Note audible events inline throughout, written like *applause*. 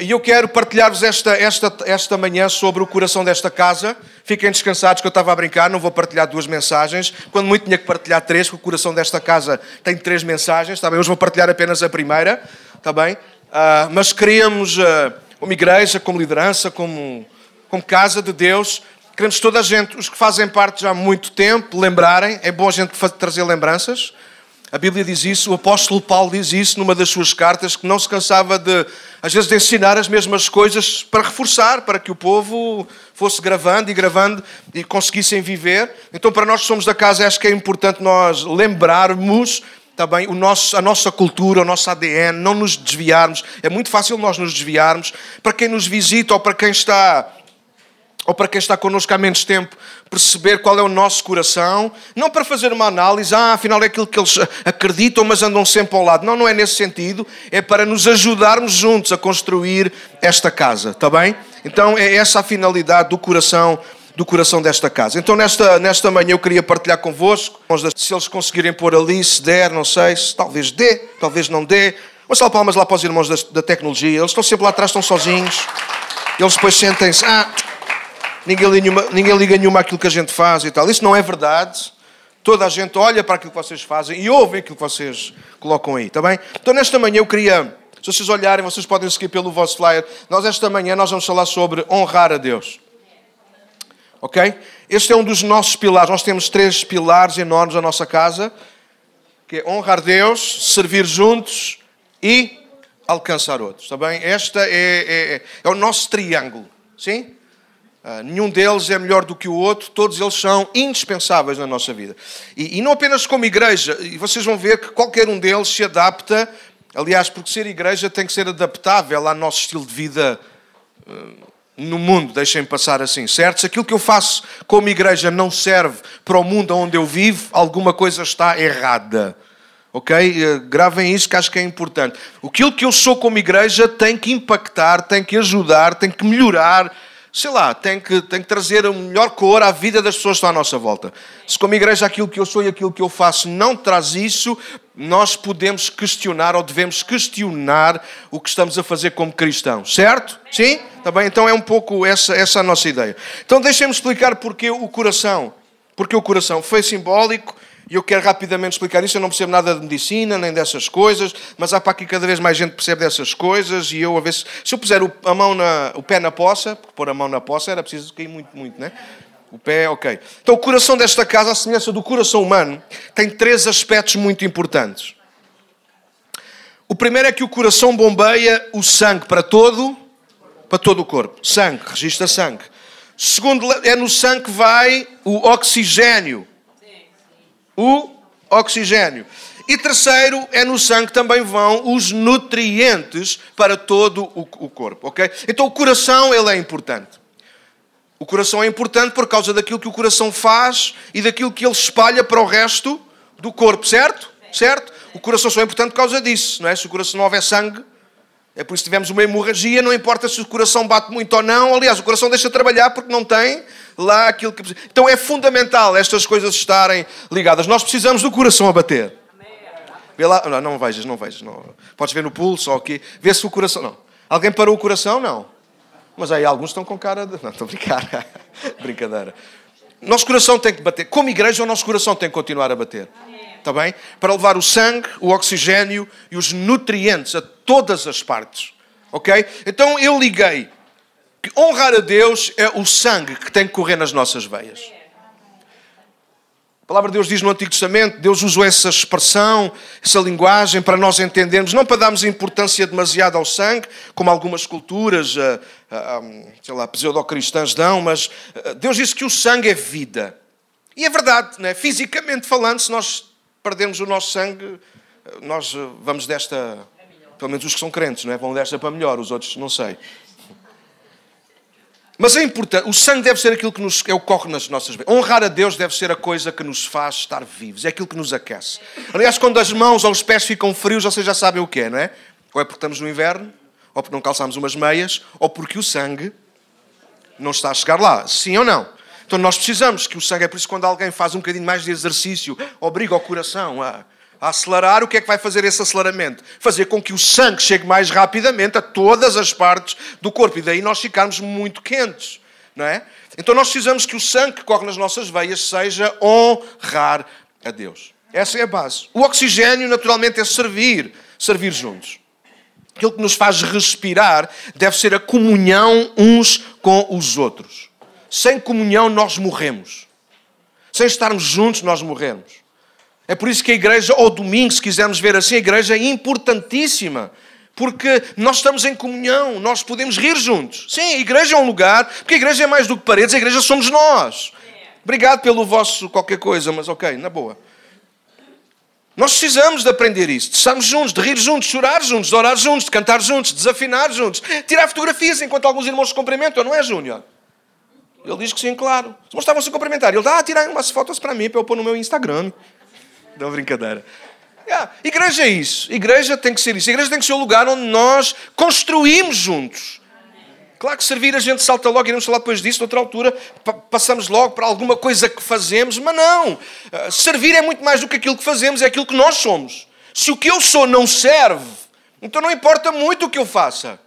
E eu quero partilhar-vos esta, esta, esta manhã sobre o coração desta casa. Fiquem descansados que eu estava a brincar, não vou partilhar duas mensagens. Quando muito tinha que partilhar três, porque o coração desta casa tem três mensagens. Está bem? Hoje vou partilhar apenas a primeira. Está bem? Uh, mas queríamos, uh, como igreja, como liderança, como, como casa de Deus, queremos toda a gente, os que fazem parte já há muito tempo, lembrarem. É bom a gente trazer lembranças. A Bíblia diz isso, o apóstolo Paulo diz isso numa das suas cartas, que não se cansava de, às vezes, de ensinar as mesmas coisas para reforçar, para que o povo fosse gravando e gravando e conseguissem viver. Então, para nós que somos da casa, acho que é importante nós lembrarmos também o nosso, a nossa cultura, o nosso ADN, não nos desviarmos. É muito fácil nós nos desviarmos. Para quem nos visita ou para quem está ou para quem está connosco há menos tempo, perceber qual é o nosso coração, não para fazer uma análise, ah, afinal é aquilo que eles acreditam, mas andam sempre ao lado. Não, não é nesse sentido, é para nos ajudarmos juntos a construir esta casa, está bem? Então é essa a finalidade do coração do coração desta casa. Então, nesta, nesta manhã, eu queria partilhar convosco, se eles conseguirem pôr ali, se der, não sei, se talvez dê, talvez não dê. Uma salva palmas lá para os irmãos da, da tecnologia, eles estão sempre lá atrás, estão sozinhos. Eles depois sentem-se, ah, ninguém liga, nenhuma, ninguém liga nenhuma àquilo que a gente faz e tal. Isso não é verdade. Toda a gente olha para aquilo que vocês fazem e ouve aquilo que vocês colocam aí, está bem? Então, nesta manhã eu queria, se vocês olharem, vocês podem seguir pelo vosso flyer. Nós, esta manhã, nós vamos falar sobre honrar a Deus. Ok? Este é um dos nossos pilares. Nós temos três pilares enormes na nossa casa, que é honrar Deus, servir juntos e alcançar outros. Está bem? Este é, é, é o nosso triângulo. Sim? Uh, nenhum deles é melhor do que o outro, todos eles são indispensáveis na nossa vida. E, e, não apenas como igreja, e vocês vão ver que qualquer um deles se adapta, aliás, porque ser igreja tem que ser adaptável ao nosso estilo de vida uh, no mundo, deixem-me passar assim, certo? Se aquilo que eu faço como igreja não serve para o mundo onde eu vivo, alguma coisa está errada. Ok? Uh, gravem isso que acho que é importante. Aquilo que eu sou como igreja tem que impactar, tem que ajudar, tem que melhorar sei lá, tem que, tem que trazer a melhor cor à vida das pessoas que estão à nossa volta. Se como igreja aquilo que eu sou e aquilo que eu faço não traz isso, nós podemos questionar ou devemos questionar o que estamos a fazer como cristãos, certo? Sim? Está bem? Então é um pouco essa, essa a nossa ideia. Então deixem-me explicar porque o coração. Porque o coração foi simbólico, e eu quero rapidamente explicar isso. Eu não percebo nada de medicina, nem dessas coisas, mas há para aqui cada vez mais gente percebe dessas coisas. E eu, a ver se, se eu puser o, a mão na, o pé na poça, porque pôr a mão na poça era preciso cair muito, muito, né? O pé, ok. Então, o coração desta casa, a semelhança do coração humano, tem três aspectos muito importantes. O primeiro é que o coração bombeia o sangue para todo, para todo o corpo. Sangue, registra sangue. Segundo, é no sangue que vai o oxigênio o oxigênio. E terceiro, é no sangue também vão os nutrientes para todo o, corpo, ok? Então o coração, ele é importante. O coração é importante por causa daquilo que o coração faz e daquilo que ele espalha para o resto do corpo, certo? Certo? O coração só é importante por causa disso, não é? Se o coração não houver sangue, é por isso que tivemos uma hemorragia, não importa se o coração bate muito ou não. Aliás, o coração deixa de trabalhar porque não tem lá aquilo que. Então é fundamental estas coisas estarem ligadas. Nós precisamos do coração a bater. Vê lá, não, não vejas, não vejas. Não. Podes ver no pulso ou aqui. Vê se o coração. Não. Alguém parou o coração? Não. Mas aí alguns estão com cara de. Não, estou a brincar. *laughs* Brincadeira. Nosso coração tem que bater. Como igreja, o nosso coração tem que continuar a bater. Está bem? Para levar o sangue, o oxigênio e os nutrientes a todas as partes. Ok? Então eu liguei que honrar a Deus é o sangue que tem que correr nas nossas veias. A palavra de Deus diz no Antigo Testamento, Deus usou essa expressão, essa linguagem para nós entendermos, não para darmos importância demasiada ao sangue, como algumas culturas, eh, eh, sei lá, pseudo-cristãs dão, mas eh, Deus disse que o sangue é vida. E é verdade, né? fisicamente falando, se nós perdermos o nosso sangue, nós vamos desta, pelo menos os que são crentes, não é? vão desta para melhor, os outros não sei. Mas é importante, o sangue deve ser aquilo que nos, é o corre nas nossas vidas. Honrar a Deus deve ser a coisa que nos faz estar vivos, é aquilo que nos aquece. Aliás, quando as mãos ou os pés ficam frios, vocês já sabem o que é, não é? Ou é porque estamos no inverno, ou porque não calçamos umas meias, ou porque o sangue não está a chegar lá. Sim ou não? Então nós precisamos que o sangue, é por isso que quando alguém faz um bocadinho mais de exercício, obriga o coração a A acelerar, o que é que vai fazer esse aceleramento? Fazer com que o sangue chegue mais rapidamente a todas as partes do corpo e daí nós ficarmos muito quentes, não é? Então nós precisamos que o sangue que corre nas nossas veias seja honrar a Deus. Essa é a base. O oxigênio, naturalmente, é servir, servir juntos. Aquilo que nos faz respirar deve ser a comunhão uns com os outros. Sem comunhão, nós morremos. Sem estarmos juntos, nós morremos. É por isso que a igreja, ou domingo, se quisermos ver assim, a igreja é importantíssima. Porque nós estamos em comunhão, nós podemos rir juntos. Sim, a igreja é um lugar, porque a igreja é mais do que paredes, a igreja somos nós. Obrigado pelo vosso qualquer coisa, mas ok, na boa. Nós precisamos de aprender isso, de estarmos juntos, de rir juntos, de chorar juntos, de orar juntos, de cantar juntos, de desafinar juntos, tirar fotografias enquanto alguns irmãos se cumprimentam, não é, Júnior? Ele diz que sim, claro. Os irmãos estavam a se cumprimentar. Ele dá, ah, tirem umas fotos para mim, para eu pôr no meu Instagram. Não, brincadeira. Yeah. Igreja é isso. Igreja tem que ser isso. Igreja tem que ser o lugar onde nós construímos juntos. Claro que servir a gente salta logo, iremos falar depois disso, noutra altura, passamos logo para alguma coisa que fazemos, mas não. Ah, servir é muito mais do que aquilo que fazemos, é aquilo que nós somos. Se o que eu sou não serve, então não importa muito o que eu faça.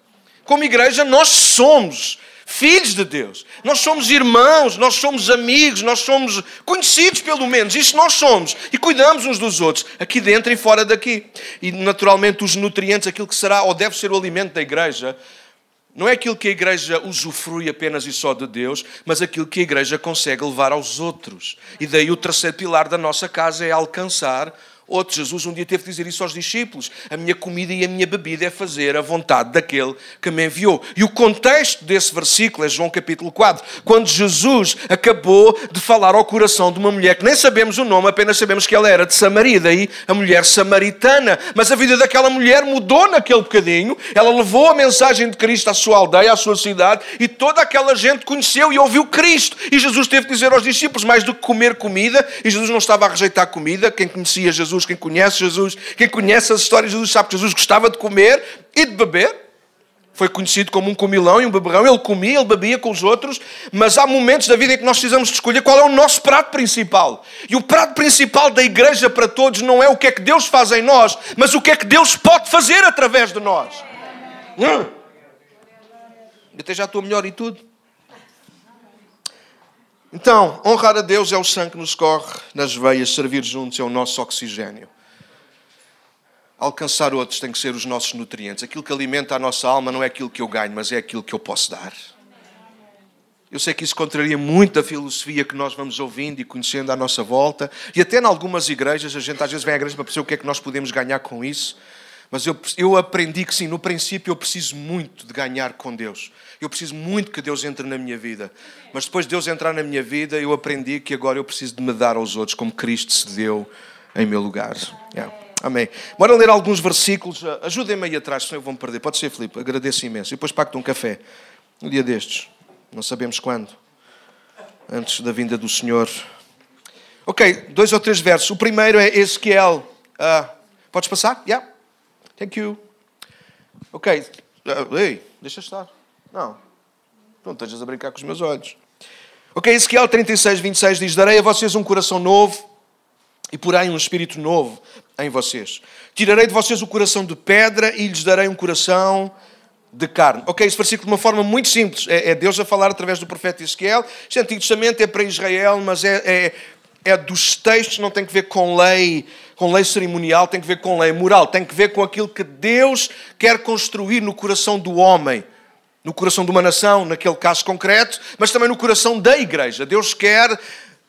Como igreja, nós somos filhos de Deus. Nós somos irmãos, nós somos amigos, nós somos conhecidos pelo menos. Isso nós somos. E cuidamos uns dos outros, aqui dentro e fora daqui. E naturalmente os nutrientes, aquilo que será ou deve ser o alimento da igreja, não é aquilo que a igreja usufrui apenas e só de Deus, mas aquilo que a igreja consegue levar aos outros. E daí o terceiro pilar da nossa casa é alcançar Outro, Jesus um dia teve que dizer isso aos discípulos: a minha comida e a minha bebida é fazer a vontade daquele que me enviou. E o contexto desse versículo é João capítulo 4, quando Jesus acabou de falar ao coração de uma mulher que nem sabemos o nome, apenas sabemos que ela era de Samaria, daí a mulher samaritana. Mas a vida daquela mulher mudou naquele bocadinho, ela levou a mensagem de Cristo à sua aldeia, à sua cidade, e toda aquela gente conheceu e ouviu Cristo. E Jesus teve que dizer aos discípulos: mais do que comer comida, e Jesus não estava a rejeitar comida, quem conhecia Jesus Jesus, quem conhece Jesus, quem conhece as histórias de Jesus, sabe que Jesus gostava de comer e de beber. Foi conhecido como um comilão e um beberrão. Ele comia, ele bebia com os outros, mas há momentos da vida em que nós precisamos de escolher qual é o nosso prato principal. E o prato principal da igreja para todos não é o que é que Deus faz em nós, mas o que é que Deus pode fazer através de nós. Hum. Até já estou melhor e tudo. Então, honrar a Deus é o sangue que nos corre nas veias, servir juntos é o nosso oxigênio. Alcançar outros tem que ser os nossos nutrientes. Aquilo que alimenta a nossa alma não é aquilo que eu ganho, mas é aquilo que eu posso dar. Eu sei que isso contraria muito a filosofia que nós vamos ouvindo e conhecendo à nossa volta. E até em algumas igrejas, a gente às vezes vem à igreja para perceber o que é que nós podemos ganhar com isso. Mas eu, eu aprendi que sim, no princípio eu preciso muito de ganhar com Deus. Eu preciso muito que Deus entre na minha vida. Mas depois de Deus entrar na minha vida, eu aprendi que agora eu preciso de me dar aos outros, como Cristo se deu em meu lugar. Yeah. Amém. Bora ler alguns versículos. Ajudem-me aí atrás, senão eu vou me perder. Pode ser, Filipe. Agradeço imenso. E depois pacto um café. Um dia destes. Não sabemos quando. Antes da vinda do Senhor. Ok, dois ou três versos. O primeiro é Ezequiel. Uh, podes passar? Yeah. Thank you. Ok. Uh, ei, deixa estar. Não. Não estejas a brincar com os meus olhos. Ok, Ezequiel 36, 26 diz: Darei a vocês um coração novo e porém um espírito novo em vocês. Tirarei de vocês o coração de pedra e lhes darei um coração de carne. Ok, esse versículo de uma forma muito simples. É, é Deus a falar através do profeta Ezequiel. Este Antigo Testamento é para Israel, mas é, é, é dos textos, não tem que ver com lei com lei cerimonial, tem que ver com lei moral, tem que ver com aquilo que Deus quer construir no coração do homem, no coração de uma nação, naquele caso concreto, mas também no coração da igreja. Deus quer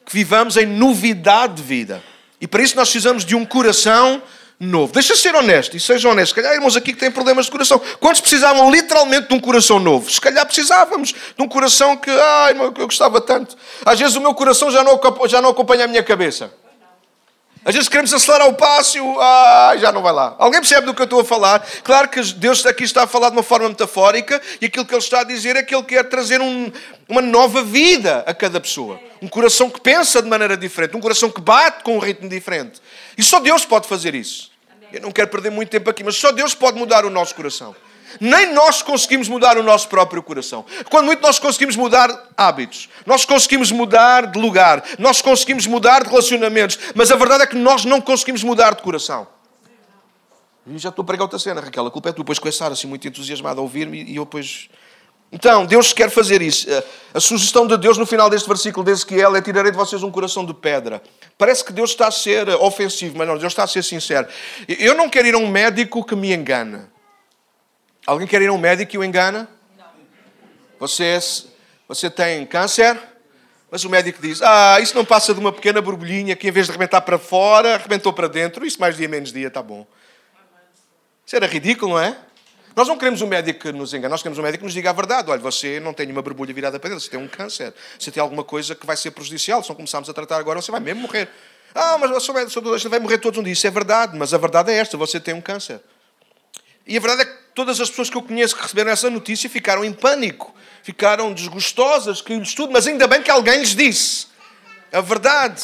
que vivamos em novidade de vida. E para isso nós precisamos de um coração novo. Deixa ser honesto e seja honesto. Se calhar irmãos aqui que têm problemas de coração. Quantos precisavam literalmente de um coração novo? Se calhar precisávamos de um coração que, ai, eu gostava tanto. Às vezes o meu coração já não, já não acompanha a minha cabeça. Às vezes queremos acelerar o passo e ah, já não vai lá. Alguém percebe do que eu estou a falar? Claro que Deus aqui está a falar de uma forma metafórica e aquilo que Ele está a dizer é que Ele quer trazer um, uma nova vida a cada pessoa. Um coração que pensa de maneira diferente, um coração que bate com um ritmo diferente. E só Deus pode fazer isso. Eu não quero perder muito tempo aqui, mas só Deus pode mudar o nosso coração. Nem nós conseguimos mudar o nosso próprio coração. Quando muito nós conseguimos mudar hábitos, nós conseguimos mudar de lugar, nós conseguimos mudar de relacionamentos, mas a verdade é que nós não conseguimos mudar de coração. E já estou a pregar outra cena, Raquel. A culpa é tu. Depois com a Sara, assim, muito entusiasmada a ouvir-me e eu depois. Então, Deus quer fazer isso. A sugestão de Deus no final deste versículo de Ezequiel é: tirarei de vocês um coração de pedra. Parece que Deus está a ser ofensivo, mas não, Deus está a ser sincero. Eu não quero ir a um médico que me engane. Alguém quer ir a um médico e o engana? Não. Você, você tem câncer, mas o médico diz: Ah, isso não passa de uma pequena borbulhinha que em vez de arrebentar para fora, arrebentou para dentro. Isso mais dia menos dia, está bom. Isso era ridículo, não é? Nós não queremos um médico que nos engane, nós queremos um médico que nos diga a verdade. Olha, você não tem uma borbulha virada para dentro, você tem um câncer, você tem alguma coisa que vai ser prejudicial. Se não começarmos a tratar agora, você vai mesmo morrer. Ah, mas você vai morrer todos um dia. Isso é verdade, mas a verdade é esta: você tem um câncer. E a verdade é que todas as pessoas que eu conheço que receberam essa notícia ficaram em pânico, ficaram desgostosas, caiu-lhes tudo, mas ainda bem que alguém lhes disse a verdade,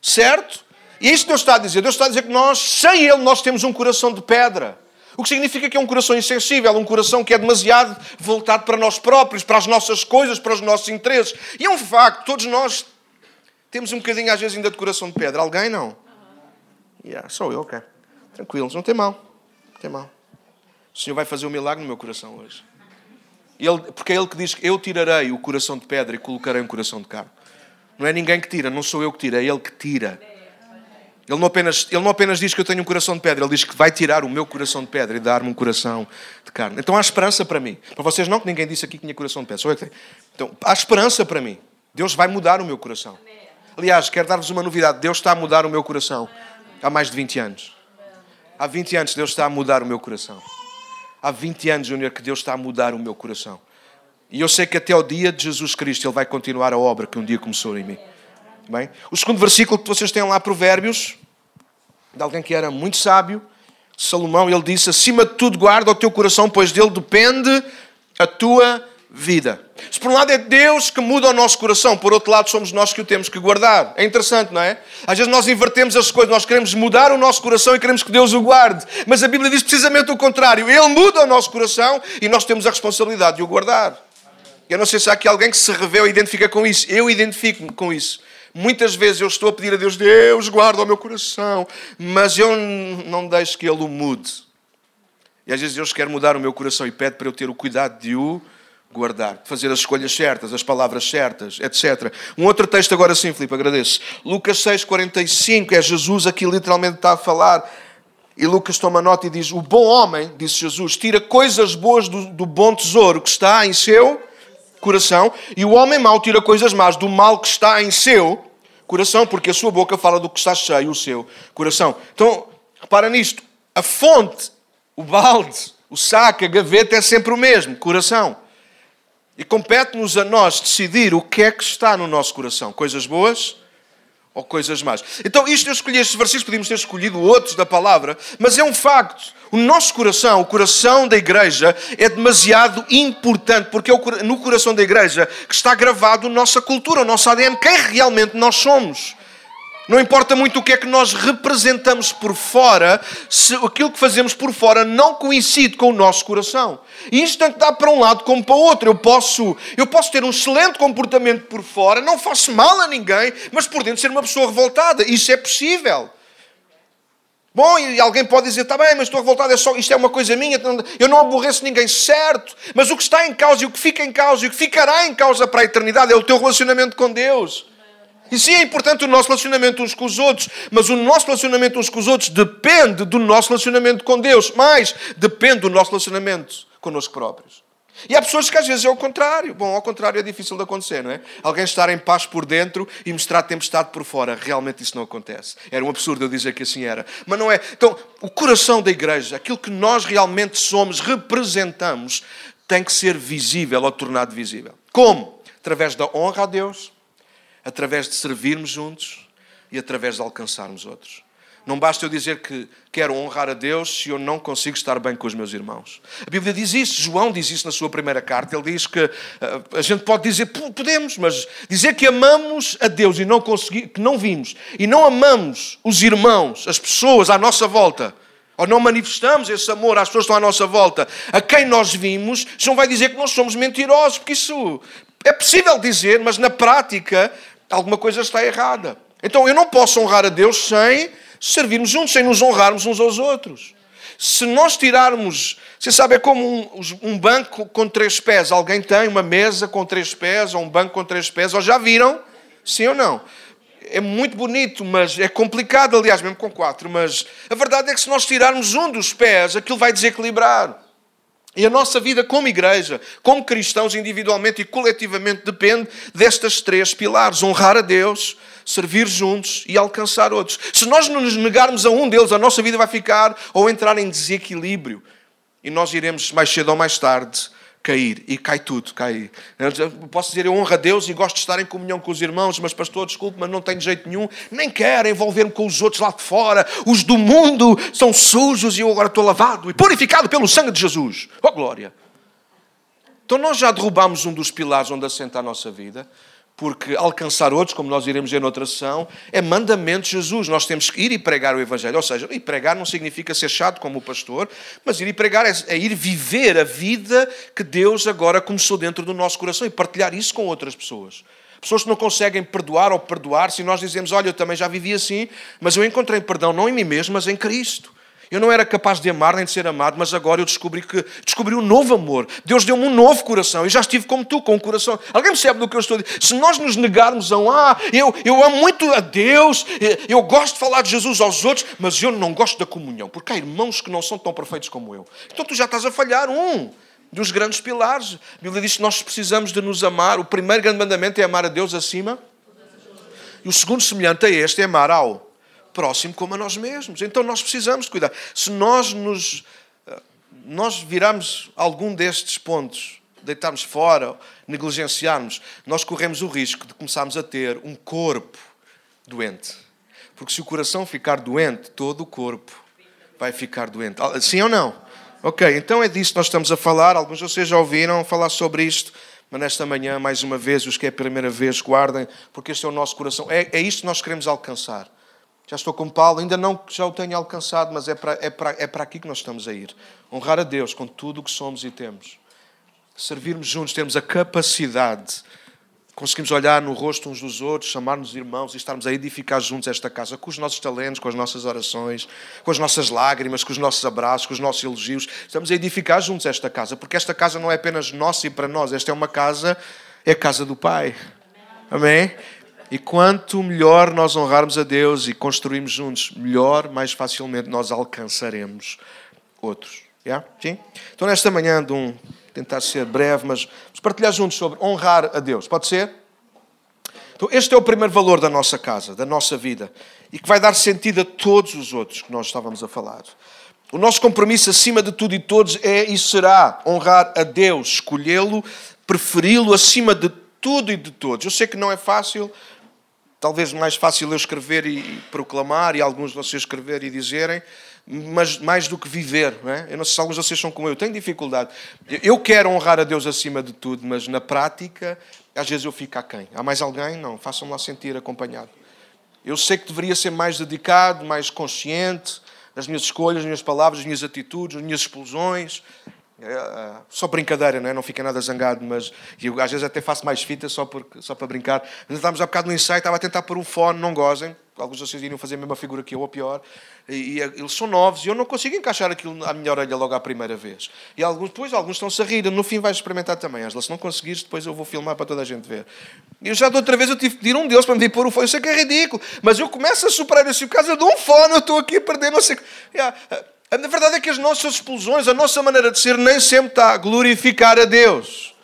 certo? E é isso Deus está a dizer. Deus está a dizer que nós, sem Ele, nós temos um coração de pedra. O que significa que é um coração insensível, um coração que é demasiado voltado para nós próprios, para as nossas coisas, para os nossos interesses. E é um facto, todos nós temos um bocadinho, às vezes, ainda de coração de pedra. Alguém não? Yeah, sou eu, ok. Tranquilos, não tem mal. Não tem mal. O Senhor vai fazer um milagre no meu coração hoje. Ele, porque é Ele que diz que eu tirarei o coração de pedra e colocarei um coração de carne. Não é ninguém que tira, não sou eu que tiro, é Ele que tira. Ele não, apenas, ele não apenas diz que eu tenho um coração de pedra, ele diz que vai tirar o meu coração de pedra e dar-me um coração de carne. Então há esperança para mim. Para vocês não, que ninguém disse aqui que tinha coração de pedra. Só eu que tenho. Então há esperança para mim. Deus vai mudar o meu coração. Aliás, quero dar-vos uma novidade. Deus está a mudar o meu coração há mais de 20 anos. Há 20 anos Deus está a mudar o meu coração. Há 20 anos, Júnior, que Deus está a mudar o meu coração. E eu sei que até o dia de Jesus Cristo Ele vai continuar a obra que um dia começou em mim. Bem? O segundo versículo que vocês têm lá, Provérbios, de alguém que era muito sábio, Salomão, ele disse: Acima de tudo, guarda o teu coração, pois dele depende a tua vida. Se por um lado é Deus que muda o nosso coração, por outro lado somos nós que o temos que guardar. É interessante, não é? Às vezes nós invertemos as coisas, nós queremos mudar o nosso coração e queremos que Deus o guarde. Mas a Bíblia diz precisamente o contrário. Ele muda o nosso coração e nós temos a responsabilidade de o guardar. Eu não sei se há aqui alguém que se revê ou identifica com isso. Eu identifico-me com isso. Muitas vezes eu estou a pedir a Deus, Deus, guarda o meu coração, mas eu não deixo que Ele o mude. E às vezes Deus quer mudar o meu coração e pede para eu ter o cuidado de o guardar, fazer as escolhas certas, as palavras certas, etc. Um outro texto agora sim, Filipe, agradeço. Lucas 6,45, é Jesus aqui literalmente está a falar. E Lucas toma nota e diz: O bom homem, disse Jesus, tira coisas boas do, do bom tesouro que está em seu coração, e o homem mau tira coisas más do mal que está em seu coração, porque a sua boca fala do que está cheio, o seu coração. Então, repara nisto: a fonte, o balde, o saco, a gaveta é sempre o mesmo, coração. E compete-nos a nós decidir o que é que está no nosso coração: coisas boas ou coisas más. Então, isto eu escolhi estes versículos, podíamos ter escolhido outros da palavra, mas é um facto. O nosso coração, o coração da igreja, é demasiado importante, porque é no coração da igreja que está gravado a nossa cultura, o nosso ADN, quem realmente nós somos. Não importa muito o que é que nós representamos por fora, se aquilo que fazemos por fora não coincide com o nosso coração. E isto tanto dá para um lado como para o outro. Eu posso, eu posso ter um excelente comportamento por fora, não faço mal a ninguém, mas por dentro ser uma pessoa revoltada. Isso é possível. Bom, e alguém pode dizer, está bem, mas estou revoltado, é só, isto é uma coisa minha, eu não aborreço ninguém, certo. Mas o que está em causa e o que fica em causa e o que ficará em causa para a eternidade é o teu relacionamento com Deus. E sim, é importante o nosso relacionamento uns com os outros, mas o nosso relacionamento uns com os outros depende do nosso relacionamento com Deus, mais depende do nosso relacionamento connosco próprios. E há pessoas que às vezes é o contrário. Bom, ao contrário é difícil de acontecer, não é? Alguém estar em paz por dentro e mostrar tempestade por fora. Realmente isso não acontece. Era um absurdo eu dizer que assim era. Mas não é. Então, o coração da igreja, aquilo que nós realmente somos, representamos, tem que ser visível ou tornado visível. Como? Através da honra a Deus, através de servirmos juntos e através de alcançarmos outros. Não basta eu dizer que quero honrar a Deus se eu não consigo estar bem com os meus irmãos. A Bíblia diz isso, João diz isso na sua primeira carta. Ele diz que uh, a gente pode dizer, podemos, mas dizer que amamos a Deus e não conseguir, que não vimos, e não amamos os irmãos, as pessoas à nossa volta, ou não manifestamos esse amor às pessoas que estão à nossa volta, a quem nós vimos, isso vai dizer que nós somos mentirosos, porque isso é possível dizer, mas na prática alguma coisa está errada. Então eu não posso honrar a Deus sem servirmos juntos, sem nos honrarmos uns aos outros. Se nós tirarmos, você sabe, é como um, um, banco com três pés. Alguém tem uma mesa com três pés, ou um banco com três pés, ou já viram? Sim ou não? é muito bonito, mas é complicado, aliás, mesmo com quatro. Mas a verdade é que se nós tirarmos um dos pés, aquilo vai desequilibrar. E a nossa vida como igreja, como cristãos, individualmente e coletivamente, depende destas três pilares: honrar a Deus, servir juntos e alcançar outros. Se nós nos negarmos a um deles, a nossa vida vai ficar ou entrar em desequilíbrio. E nós iremos, mais cedo ou mais tarde, cair. E cai tudo, cai. Posso dizer, eu honro a Deus e gosto de estar em comunhão com os irmãos, mas pastor, desculpe, mas não tenho jeito nenhum. Nem quero envolver-me com os outros lá de fora. Os do mundo são sujos e eu agora estou lavado e purificado pelo sangue de Jesus. Oh, glória! Então nós já derrubamos um dos pilares onde assenta a nossa vida porque alcançar outros, como nós iremos ver noutra sessão, é mandamento de Jesus. Nós temos que ir e pregar o Evangelho. Ou seja, ir pregar não significa ser chato como o pastor, mas ir e pregar é, é ir viver a vida que Deus agora começou dentro do nosso coração e partilhar isso com outras pessoas. Pessoas que não conseguem perdoar ou perdoar, se nós dizemos, olha, eu também já vivi assim, mas eu encontrei perdão não em mim mesmo, mas em Cristo. Eu não era capaz de amar nem de ser amado, mas agora eu descobri que descobri um novo amor. Deus deu-me um novo coração. Eu já estive como tu, com um coração. Alguém percebe do que eu estou a dizer? Se nós nos negarmos a um, ah, eu, eu amo muito a Deus, eu gosto de falar de Jesus aos outros, mas eu não gosto da comunhão, porque há irmãos que não são tão perfeitos como eu. Então tu já estás a falhar um dos grandes pilares. A Bíblia diz que nós precisamos de nos amar. O primeiro grande mandamento é amar a Deus acima. E o segundo semelhante a este é amar ao próximo como a nós mesmos. Então nós precisamos de cuidar. Se nós nos eh, nós virarmos algum destes pontos, deitarmos fora, negligenciarmos, nós corremos o risco de começarmos a ter um corpo doente. Porque se o coração ficar doente, todo o corpo vai ficar doente. Ah, sim ou não? Ok, então é disso que nós estamos a falar. Alguns de vocês já ouviram falar sobre isto. Mas nesta manhã, mais uma vez, os que é a primeira vez, guardem, porque este é o nosso coração. É, é isto que nós queremos alcançar. Já estou com Paulo, ainda não já o tenha alcançado, mas é para, é, para, é para aqui que nós estamos a ir. Honrar a Deus com tudo o que somos e temos. Servirmos juntos, termos a capacidade, conseguimos olhar no rosto uns dos outros, chamar-nos irmãos e estarmos a edificar juntos esta casa, com os nossos talentos, com as nossas orações, com as nossas lágrimas, com os nossos abraços, com os nossos elogios. Estamos a edificar juntos esta casa, porque esta casa não é apenas nossa e para nós, esta é uma casa, é a casa do Pai. Amém? E quanto melhor nós honrarmos a Deus e construirmos juntos, melhor, mais facilmente nós alcançaremos outros. Yeah? Sim? Então, nesta manhã, de um, tentar ser breve, mas vamos partilhar juntos sobre honrar a Deus. Pode ser? Então, este é o primeiro valor da nossa casa, da nossa vida, e que vai dar sentido a todos os outros que nós estávamos a falar. O nosso compromisso, acima de tudo e todos, é e será honrar a Deus, escolhê-lo, preferi-lo acima de tudo e de todos. Eu sei que não é fácil, talvez mais fácil eu escrever e proclamar e alguns de vocês escrever e dizerem, mas mais do que viver, não é? Eu não sei se alguns de vocês são como eu, tenho dificuldade. Eu quero honrar a Deus acima de tudo, mas na prática, às vezes eu fico aquém. Há mais alguém? Não, façam-me lá sentir acompanhado. Eu sei que deveria ser mais dedicado, mais consciente das minhas escolhas, das minhas palavras, das minhas atitudes, das minhas explosões, é, é, só brincadeira, não, é? não fica nada zangado, mas eu às vezes até faço mais fita só, porque, só para brincar. Nós estávamos há bocado no ensaio, estava a tentar pôr um fone, não gozem. Alguns de vocês iriam fazer a mesma figura que eu, ou pior. E, e, eles são novos e eu não consigo encaixar aquilo à minha orelha logo à primeira vez. E alguns, depois, alguns estão-se a rir. No fim, vais experimentar também, Angela. Se não conseguires, depois eu vou filmar para toda a gente ver. E eu já de outra vez eu tive que pedir um Deus para me pôr o fone. Eu sei que é ridículo, mas eu começo a superar isso. Por causa de um fone, eu estou aqui a perder, não sei. Yeah. A verdade é que as nossas explosões, a nossa maneira de ser, nem sempre está a glorificar a Deus.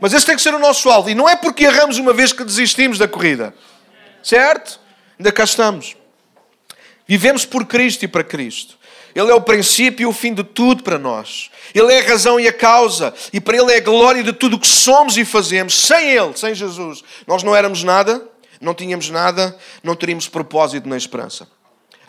Mas esse tem que ser o nosso alvo. E não é porque erramos uma vez que desistimos da corrida. Certo? Ainda cá estamos. Vivemos por Cristo e para Cristo. Ele é o princípio e o fim de tudo para nós. Ele é a razão e a causa. E para Ele é a glória de tudo o que somos e fazemos. Sem Ele, sem Jesus, nós não éramos nada, não tínhamos nada, não teríamos propósito nem esperança.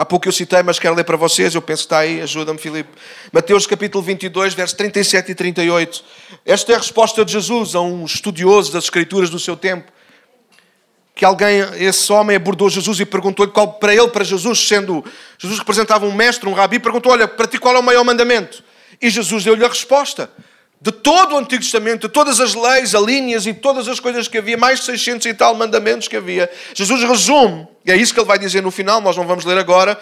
Há pouco eu citei, mas quero ler para vocês, eu penso que está aí, ajuda-me, Filipe. Mateus capítulo 22, versos 37 e 38. Esta é a resposta de Jesus a um estudioso das Escrituras do seu tempo, que alguém, esse homem abordou Jesus e perguntou-lhe qual, para ele, para Jesus, sendo Jesus representava um mestre, um rabi, perguntou: Olha, para ti qual é o maior mandamento? E Jesus deu-lhe a resposta. De todo o Antigo Testamento, de todas as leis, as linhas e todas as coisas que havia, mais de 600 e tal mandamentos que havia, Jesus resume, e é isso que ele vai dizer no final, nós não vamos ler agora,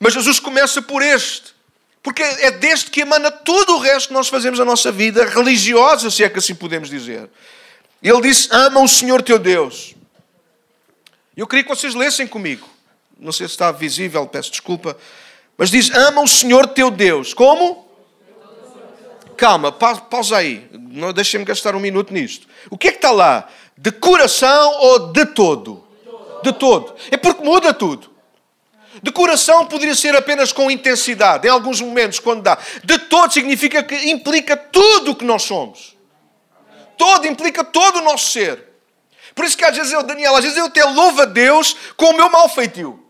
mas Jesus começa por este. Porque é deste que emana tudo o resto que nós fazemos na nossa vida religiosa, se é que assim podemos dizer. Ele disse: Ama o Senhor teu Deus. Eu queria que vocês lessem comigo. Não sei se está visível, peço desculpa. Mas diz: Ama o Senhor teu Deus. Como? Calma, pausa aí. Deixem-me gastar um minuto nisto. O que é que está lá? De coração ou de todo? De todo. É porque muda tudo. De coração poderia ser apenas com intensidade, em alguns momentos, quando dá. De todo significa que implica tudo o que nós somos. Todo, implica todo o nosso ser. Por isso que às vezes eu, Daniel, às vezes eu até louvo a Deus com o meu mal feitio.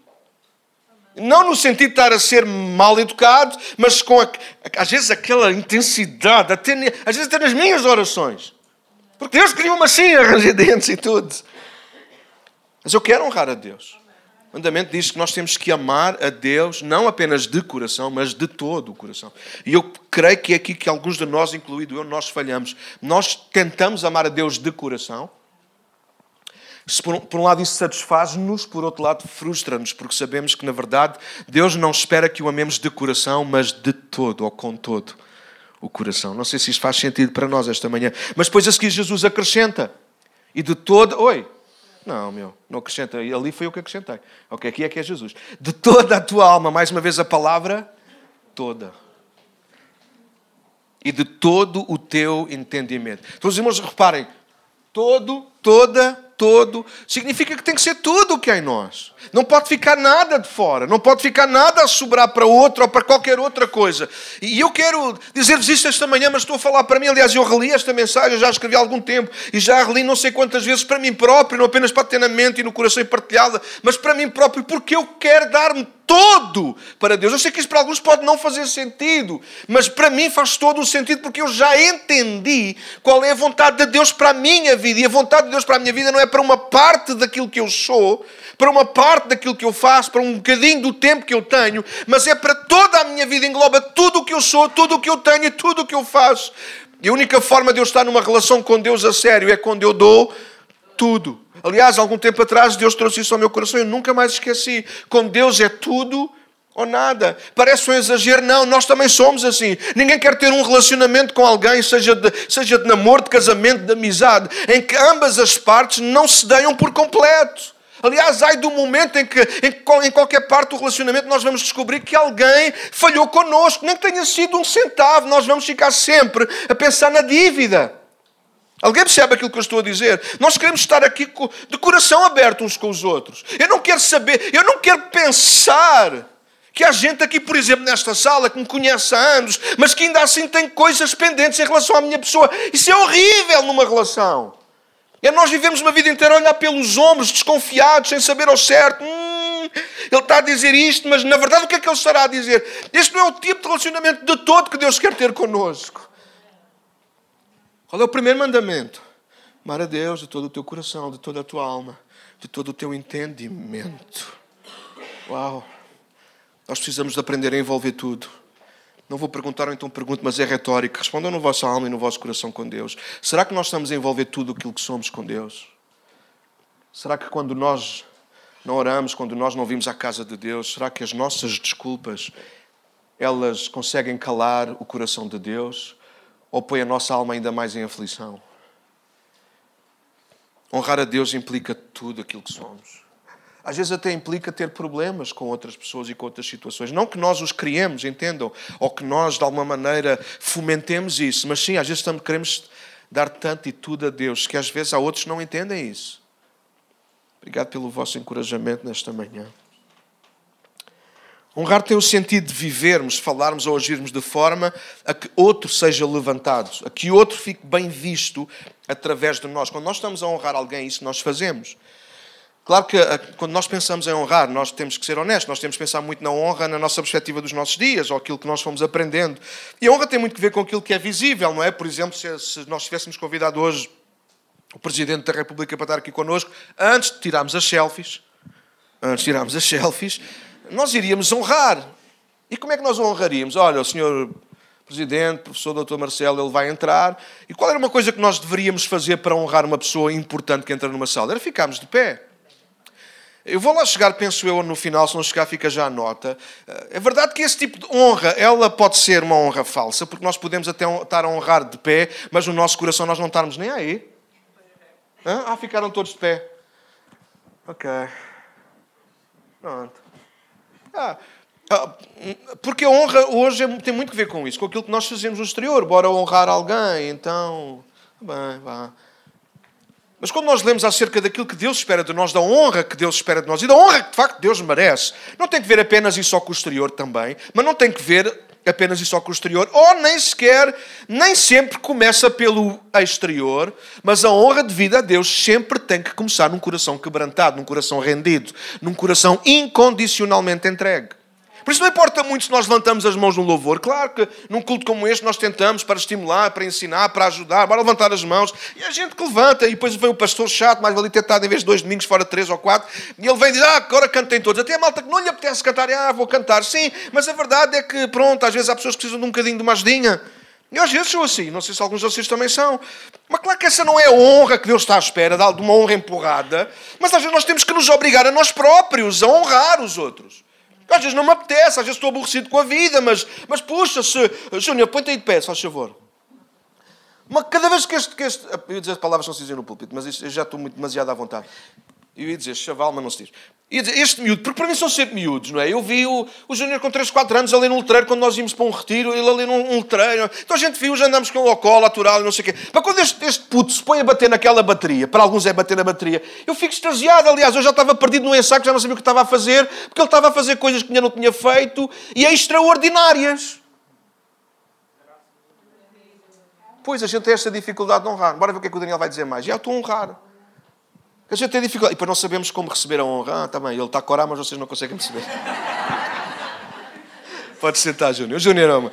Não no sentido de estar a ser mal educado, mas com, a, às vezes, aquela intensidade, até, às vezes até nas minhas orações. Porque Deus criou-me assim, arranjei *laughs* dentes e tudo. Mas eu quero honrar a Deus. O mandamento diz que nós temos que amar a Deus não apenas de coração, mas de todo o coração. E eu creio que é aqui que alguns de nós, incluído eu, nós falhamos. Nós tentamos amar a Deus de coração. Por um lado, isso satisfaz-nos, por outro lado, frustra-nos, porque sabemos que, na verdade, Deus não espera que o amemos de coração, mas de todo ou com todo o coração. Não sei se isto faz sentido para nós esta manhã. Mas depois a seguir, Jesus acrescenta. E de todo. Oi, não, meu, não acrescenta. Ali foi o que acrescentei. Ok, aqui é que é Jesus. De toda a tua alma, mais uma vez a palavra toda. E de todo o teu entendimento. Então, os irmãos, reparem, todo, toda, todo, significa que tem que ser tudo o que há em nós. Não pode ficar nada de fora, não pode ficar nada a sobrar para outro ou para qualquer outra coisa. E eu quero dizer-vos isto esta manhã, mas estou a falar para mim. Aliás, eu reli esta mensagem, já escrevi há algum tempo e já reli não sei quantas vezes para mim próprio, não apenas para ter na mente e no coração e partilhá-la, mas para mim próprio, porque eu quero dar-me todo para Deus. Eu sei que isso para alguns pode não fazer sentido, mas para mim faz todo o sentido porque eu já entendi qual é a vontade de Deus para a minha vida. E a vontade de Deus para a minha vida não é para uma parte daquilo que eu sou, para uma parte daquilo que eu faço, para um bocadinho do tempo que eu tenho, mas é para toda a minha vida, engloba tudo o que eu sou, tudo o que eu tenho e tudo o que eu faço. E a única forma de eu estar numa relação com Deus a sério é quando eu dou tudo. Aliás, algum tempo atrás Deus trouxe isso ao meu coração e eu nunca mais esqueci. Com Deus é tudo ou nada. Parece um exagero, não, nós também somos assim. Ninguém quer ter um relacionamento com alguém, seja de, seja de namoro, de casamento, de amizade, em que ambas as partes não se deem por completo. Aliás, ai do momento em que em, em qualquer parte do relacionamento nós vamos descobrir que alguém falhou connosco, nem que tenha sido um centavo, nós vamos ficar sempre a pensar na dívida. Alguém percebe aquilo que eu estou a dizer? Nós queremos estar aqui de coração aberto uns com os outros. Eu não quero saber, eu não quero pensar que há gente aqui, por exemplo, nesta sala que me conhece há anos, mas que ainda assim tem coisas pendentes em relação à minha pessoa. Isso é horrível numa relação. É nós vivemos uma vida inteira a olhar pelos ombros, desconfiados, sem saber ao certo. Hum, ele está a dizer isto, mas na verdade o que é que ele estará a dizer? Este não é o tipo de relacionamento de todo que Deus quer ter connosco. Qual é o primeiro mandamento? Amar a Deus de todo o teu coração, de toda a tua alma, de todo o teu entendimento. Uau! Nós precisamos de aprender a envolver tudo. Não vou perguntar, então pergunto, mas é retórico. Respondam no vosso alma e no vosso coração com Deus. Será que nós estamos a envolver tudo aquilo que somos com Deus? Será que quando nós não oramos, quando nós não vimos à casa de Deus, será que as nossas desculpas elas conseguem calar o coração de Deus? ou põe a nossa alma ainda mais em aflição? Honrar a Deus implica tudo aquilo que somos. Às vezes até implica ter problemas com outras pessoas e com outras situações. Não que nós os criemos, entendam, ou que nós de alguma maneira fomentemos isso, mas sim, às vezes também queremos dar tanto e tudo a Deus que às vezes há outros que não entendem isso. Obrigado pelo vosso encorajamento nesta manhã. Honrar tem o sentido de vivermos, falarmos ou agirmos de forma a que outro seja levantado, a que outro fique bem visto através de nós. Quando nós estamos a honrar alguém, isso nós fazemos. Claro que quando nós pensamos em honrar, nós temos que ser honestos, nós temos que pensar muito na honra na nossa perspectiva dos nossos dias, ou aquilo que nós fomos aprendendo. E a honra tem muito que ver com aquilo que é visível, não é? Por exemplo, se, nós tivéssemos convidado hoje o Presidente da República para estar aqui connosco, antes de tirarmos as selfies, antes de tirarmos as selfies, nós iríamos honrar. E como é que nós o honraríamos? Olha, o senhor Presidente, professor Dr. Marcelo, ele vai entrar. E qual era uma coisa que nós deveríamos fazer para honrar uma pessoa importante que entra numa sala? Era ficarmos de pé. Eu vou lá chegar, penso eu, no final, se não chegar fica já a nota. É verdade que esse tipo de honra, ela pode ser uma honra falsa, porque nós podemos até estar a honrar de pé, mas no nosso coração nós não estarmos nem aí. Ah, ficaram todos de pé. Ok. Pronto. Ah, ah, porque a honra hoje é tem muito a ver com isso, com aquilo que nós fazemos no exterior. Bora honrar alguém, então. Bem, vá. Mas quando nós lemos acerca daquilo que Deus espera de nós, da honra que Deus espera de nós e da honra que de facto Deus merece, não tem que ver apenas e só com o exterior também, mas não tem que ver apenas e só com o exterior, ou nem sequer, nem sempre começa pelo exterior, mas a honra devida a Deus sempre tem que começar num coração quebrantado, num coração rendido, num coração incondicionalmente entregue. Por isso não importa muito se nós levantamos as mãos no louvor. Claro que num culto como este nós tentamos para estimular, para ensinar, para ajudar, para levantar as mãos. E a gente que levanta, e depois vem o pastor chato, mais valia ter estado em vez de dois domingos fora três ou quatro, e ele vem e diz, ah, agora cantem todos. Até a malta que não lhe apetece cantar, ah, vou cantar. Sim, mas a verdade é que, pronto, às vezes há pessoas que precisam de um bocadinho de uma ajudinha. E às vezes sou assim, não sei se alguns de vocês também são. Mas claro que essa não é a honra que Deus está à espera, de uma honra empurrada. Mas às vezes nós temos que nos obrigar a nós próprios a honrar os outros. Às vezes não me apetece, às vezes estou aborrecido com a vida, mas, mas puxa, se, Júnior, põe-te aí de pé, faz favor. Mas cada vez que este, que este. Eu ia dizer as palavras não se dizem no púlpito, mas eu já estou muito, demasiado à vontade. Eu ia dizer chaval, mas não se diz. Ia dizer, este miúdo, porque para mim são sempre miúdos, não é? Eu vi o, o Júnior com 3, 4 anos ali no letreiro, quando nós íamos para um retiro, ele ali num letreiro. Então a gente viu, já andamos com o colo, atural e não sei o quê. Mas quando este, este puto se põe a bater naquela bateria, para alguns é bater na bateria, eu fico extasiado. Aliás, eu já estava perdido no ensaio, já não sabia o que estava a fazer, porque ele estava a fazer coisas que ainda não tinha feito e é extraordinárias. Pois a gente tem esta dificuldade de honrar. Bora ver o que é que o Daniel vai dizer mais. Já estou a honrar. A gente tem dificuldade. E depois não sabemos como receber a honra. Ah, tá ele está a corar, mas vocês não conseguem perceber. *laughs* pode sentar, Júnior. O Júnior é uma...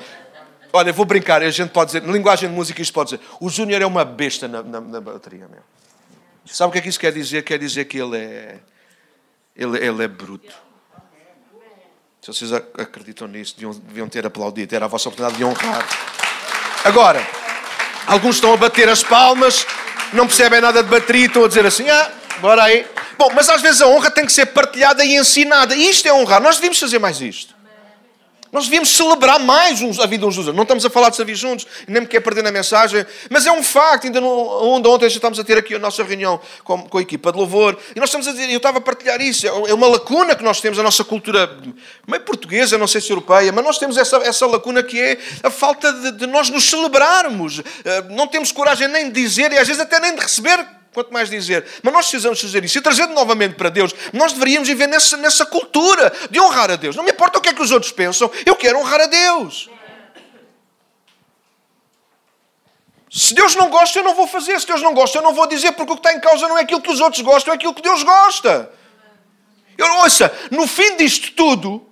Olha, vou brincar. A gente pode dizer, na linguagem de música, isto pode dizer. O Júnior é uma besta na, na, na, bateria, meu. Sabe o que é que isso quer dizer? Quer dizer que ele é... Ele, ele é bruto. Se vocês acreditam nisso, deviam, deviam ter aplaudido. Era a vossa oportunidade de honrar. Agora, alguns estão a bater as palmas, não percebem nada de bateria e estão a dizer assim, ah, Bora aí. Bom, mas às vezes a honra tem que ser partilhada e ensinada. E isto é honrar. Nós devíamos fazer mais isto. Nós devíamos celebrar mais a vida uns dos outros. Não estamos a falar de servir juntos, nem me quer perder na mensagem, mas é um facto. Ainda onde ontem já estamos a ter aqui a nossa reunião com, com, a equipa de louvor, e nós estamos a dizer, eu estava a partilhar isso, é uma lacuna que nós temos, a nossa cultura meio portuguesa, não sei se europeia, mas nós temos essa, essa lacuna que é a falta de, de nós nos celebrarmos. Eh, não temos coragem nem de dizer e às vezes até nem de receber quanto mais dizer. Mas nós precisamos fazer isso e trazendo novamente para Deus. Nós deveríamos viver nessa, nessa cultura de honrar a Deus. Não me importa o que é que os outros pensam, eu quero honrar a Deus. Se Deus não gosta, eu não vou fazer. Se Deus não gosta, eu não vou dizer, porque o que está em causa não é aquilo que os outros gostam, é aquilo que Deus gosta. Eu, ouça, no fim disto tudo,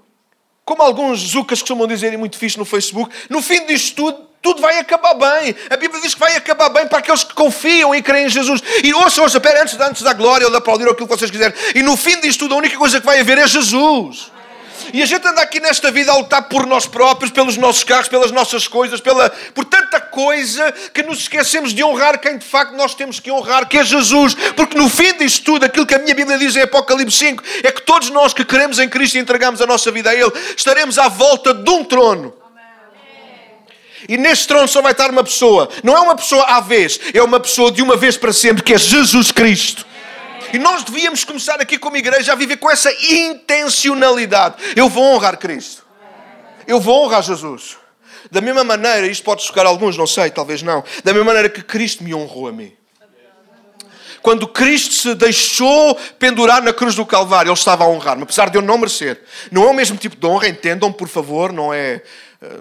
como alguns zucas costumam dizer e muito fixe no Facebook, no fim disto tudo, tudo vai acabar bem. A Bíblia diz que vai acabar bem para aqueles que confiam e creem em Jesus. E ouça, ouça, espera, antes, antes da glória ou de aplaudir aquilo que vocês quiserem. E no fim disto tudo, a única coisa que vai haver é Jesus. E a gente anda aqui nesta vida a lutar por nós próprios, pelos nossos carros, pelas nossas coisas, pela, por tanta coisa que nos esquecemos de honrar quem de facto nós temos que honrar, que é Jesus. Porque no fim disto tudo, aquilo que a minha Bíblia diz em Apocalipse 5 é que todos nós que queremos em Cristo e entregamos a nossa vida a Ele, estaremos à volta de um trono. E neste trono só vai estar uma pessoa. Não é uma pessoa à vez, é uma pessoa de uma vez para sempre, que é Jesus Cristo. E nós devíamos começar aqui como igreja a viver com essa intencionalidade. Eu vou honrar Cristo. Eu vou honrar Jesus. Da mesma maneira, isto pode chocar alguns, não sei, talvez não. Da mesma maneira que Cristo me honrou a mim. Quando Cristo se deixou pendurar na cruz do Calvário, Ele estava a honrar-me, apesar de eu não merecer. Não é o mesmo tipo de honra, entendam, por favor, não é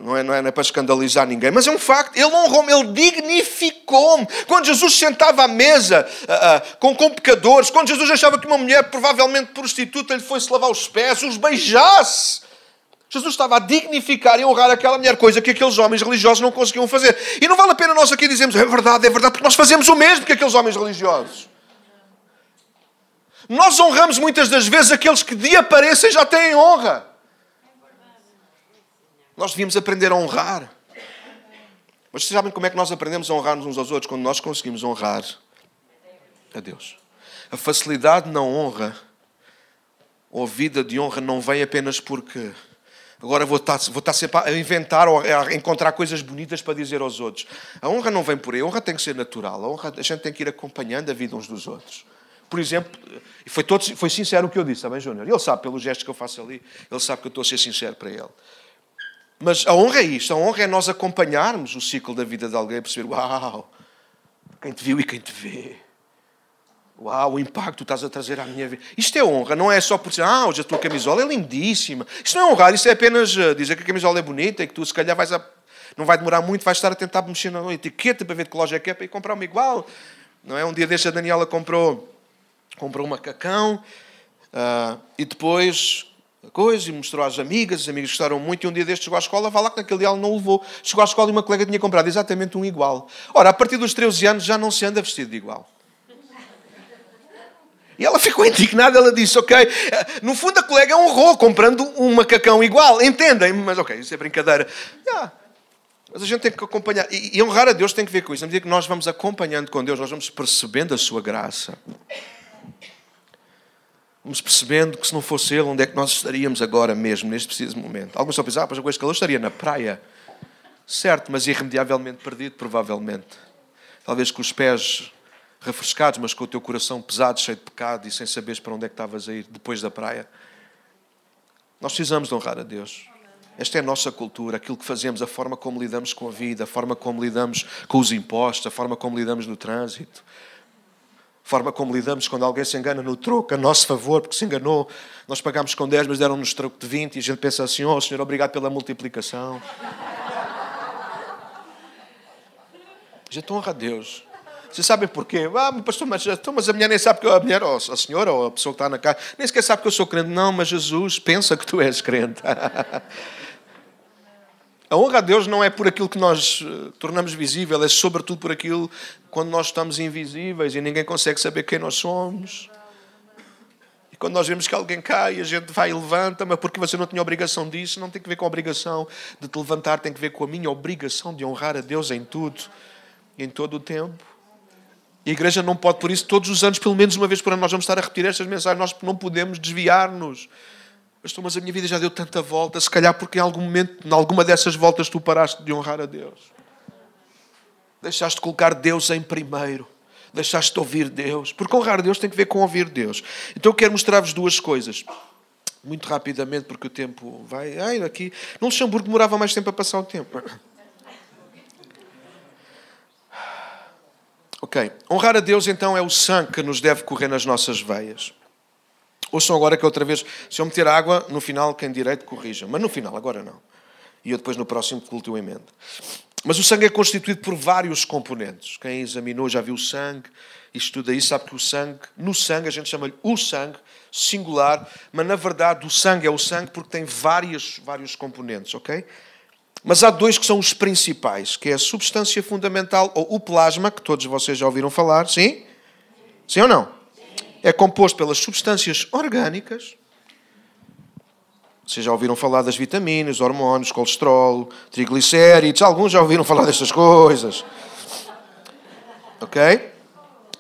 não é, não, é, não é, para escandalizar ninguém, mas é um facto. Ele honrou-me, ele dignificou-me. Quando Jesus sentava à mesa uh, uh, com, com pecadores, quando Jesus achava que uma mulher, provavelmente prostituta, lhe fosse lavar os pés, os beijasse. Jesus estava a dignificar e honrar aquela mulher, coisa que aqueles homens religiosos não conseguiam fazer. E não vale a pena nós aqui dizermos, é verdade, é verdade, porque nós fazemos o mesmo que aqueles homens religiosos. Nós honramos muitas das vezes aqueles que de aparência já têm honra. Nós devíamos aprender a honrar. Mas vocês sabem como é que nós aprendemos a honrar uns aos outros? Quando nós conseguimos honrar a Deus. A facilidade na honra, ou a vida de honra, não vem apenas porque Agora vou estar, vou estar sempre a inventar ou a encontrar coisas bonitas para dizer aos outros. A honra não vem por aí, a honra tem que ser natural. A honra a gente tem que ir acompanhando a vida uns dos outros. Por exemplo, e foi, todo, foi sincero o que eu disse, também, Júnior? Ele sabe, pelos gestos que eu faço ali, ele sabe que eu estou a ser sincero para ele. Mas a honra é isto, a honra é nós acompanharmos o ciclo da vida de alguém, perceber, uau, quem te viu e quem te vê. Uau, o impacto que estás a trazer à minha vida. Isto é honra, não é só por dizer, ah, hoje a tua camisola é lindíssima. Isto não é honrar, isso é apenas eh, dizer que a camisola é bonita e que tu, se calhar, vais a... não vai demorar muito, vais estar a tentar mexer na etiqueta para ver de que loja é que é para ir comprar uma igual. Não é? Um dia deste a Daniela comprou, comprou um macacão uh, e depois coisa e mostrou às amigas, as amigas gostaram muito e um dia destes chegou à escola, vá lá que naquele dia ela não levou. Chegou à escola e uma colega tinha comprado exatamente um igual. Ora, a partir dos 13 anos já não se anda vestido de igual. E ela ficou indignada, ela disse, ok, no fundo a colega honrou comprando um macacão igual, entendem? Mas ok, isso é brincadeira. Yeah. Mas a gente tem que acompanhar. E, e honrar a Deus tem que ver com isso. Na medida que nós vamos acompanhando com Deus, nós vamos percebendo a sua graça. Vamos percebendo que se não fosse Ele, onde é que nós estaríamos agora mesmo, neste preciso momento? Alguns estão a pensar, ah, pois coisa que eu estaria na praia. Certo, mas irremediavelmente perdido, provavelmente. Talvez com os pés refrescados, mas com o teu coração pesado, cheio de pecado e sem saberes para onde é que estavas a ir depois da praia. Nós precisamos de honrar a Deus. Esta é a nossa cultura, aquilo que fazemos, a forma como lidamos com a vida, a forma como lidamos com os impostos, a forma como lidamos no trânsito, forma como lidamos quando alguém se engana no troco a nosso favor, porque se enganou. Nós pagamos com 10, mas deram-nos troco de 20 e a gente pensa assim: Oh, Senhor, obrigado pela multiplicação. A gente honra a Deus. Vocês sabem porquê? Ah, pastor, mas, então, mas a mulher nem sabe que eu, a mulher, ou a senhora, ou a pessoa que está na casa, nem sequer sabe que eu sou crente. Não, mas Jesus pensa que tu és crente. *laughs* a honra a Deus não é por aquilo que nós eh, tornamos visível, é sobretudo por aquilo quando nós estamos invisíveis e ninguém consegue saber quem nós somos. E quando nós vemos que alguém cai, a gente vai e levanta, mas porque você não tinha obrigação disso, não tem que ver com a obrigação de te levantar, tem que ver com a minha obrigação de honrar a Deus em tudo, em todo o tempo. E a igreja não pode, por isso, todos os anos, pelo menos uma vez por ano, nós vamos estar a repetir estas mensagens. Nós não podemos desviar-nos. Pastor, mas a minha vida já deu tanta volta. Se calhar porque em algum momento, em alguma dessas voltas, tu paraste de honrar a Deus. Deixaste de colocar Deus em primeiro. Deixaste de ouvir Deus. Porque honrar Deus tem que ver com ouvir Deus. Então eu quero mostrar-vos duas coisas. Muito rapidamente, porque o tempo vai. Ai, aqui. No Luxemburgo demorava mais tempo a passar o tempo. Ok. Honrar a Deus então é o sangue que nos deve correr nas nossas veias. Ouçam agora que outra vez, se eu meter água, no final quem direito corrija. Mas no final, agora não. E eu depois no próximo culto eu emendo. Mas o sangue é constituído por vários componentes. Quem examinou já viu o sangue e estuda isso, sabe que o sangue, no sangue, a gente chama-lhe o sangue, singular, mas na verdade o sangue é o sangue porque tem vários, vários componentes, ok? Mas há dois que são os principais, que é a substância fundamental, ou o plasma, que todos vocês já ouviram falar, sim? Sim ou não? É composto pelas substâncias orgânicas. Vocês já ouviram falar das vitaminas, hormônios, colesterol, triglicéridos, alguns já ouviram falar destas coisas. Ok?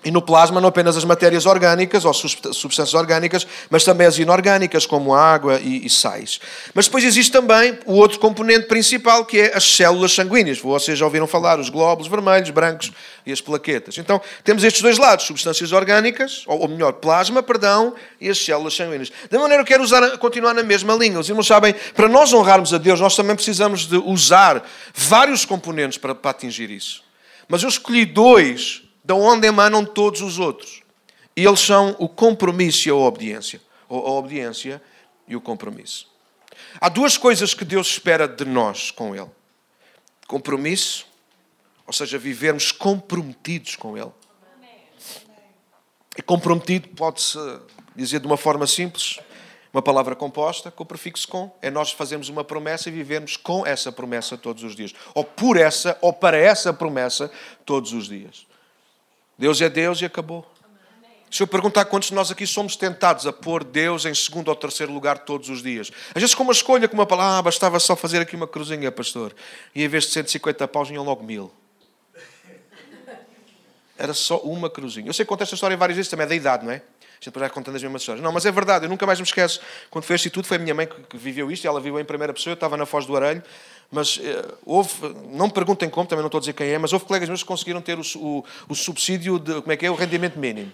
E no plasma não apenas as matérias orgânicas ou substâncias orgânicas, mas também as inorgânicas, como água e, e, sais. Mas depois existe também o outro componente principal, que é as células sanguíneas. Vocês já ouviram falar, os glóbulos vermelhos, brancos e as plaquetas. Então, temos estes dois lados, substâncias orgânicas, ou, ou melhor, plasma, perdão, e as células sanguíneas. Da maneira que eu quero usar, continuar na mesma linha. Os irmãos sabem, para nós honrarmos a Deus, nós também precisamos de usar vários componentes para, para atingir isso. Mas eu escolhi dois da onde emanam todos os outros. E eles são o compromisso e a obediência. Ou a obediência e o compromisso. Há duas coisas que Deus espera de nós com Ele: compromisso, ou seja, vivermos comprometidos com Ele. E comprometido pode-se dizer de uma forma simples, Uma palavra composta com o prefixo com. É nós fazermos uma promessa e vivermos com essa promessa todos os dias. Ou por essa, ou para essa promessa todos os dias. Deus é Deus e acabou. Se eu perguntar quantos de nós aqui somos tentados a pôr Deus em segundo ou terceiro lugar todos os dias. Às vezes com uma escolha, com uma palavra, ah, bastava só fazer aqui uma cruzinha, pastor. E em vez de 150 paus, vinham logo mil. Era só uma cruzinha. Eu sei que conto esta história várias vezes, também é da idade, não é? A gente vai contando as mesmas histórias. Não, mas é verdade, eu nunca mais me esqueço. Quando foi este tudo, foi a minha mãe que viveu isto, ela viveu em primeira pessoa, eu estava na Foz do Arelho, mas uh, houve, não me perguntem como, também não estou a dizer quem é, mas houve colegas meus que conseguiram ter o, o, o subsídio de, como é que é, o rendimento mínimo.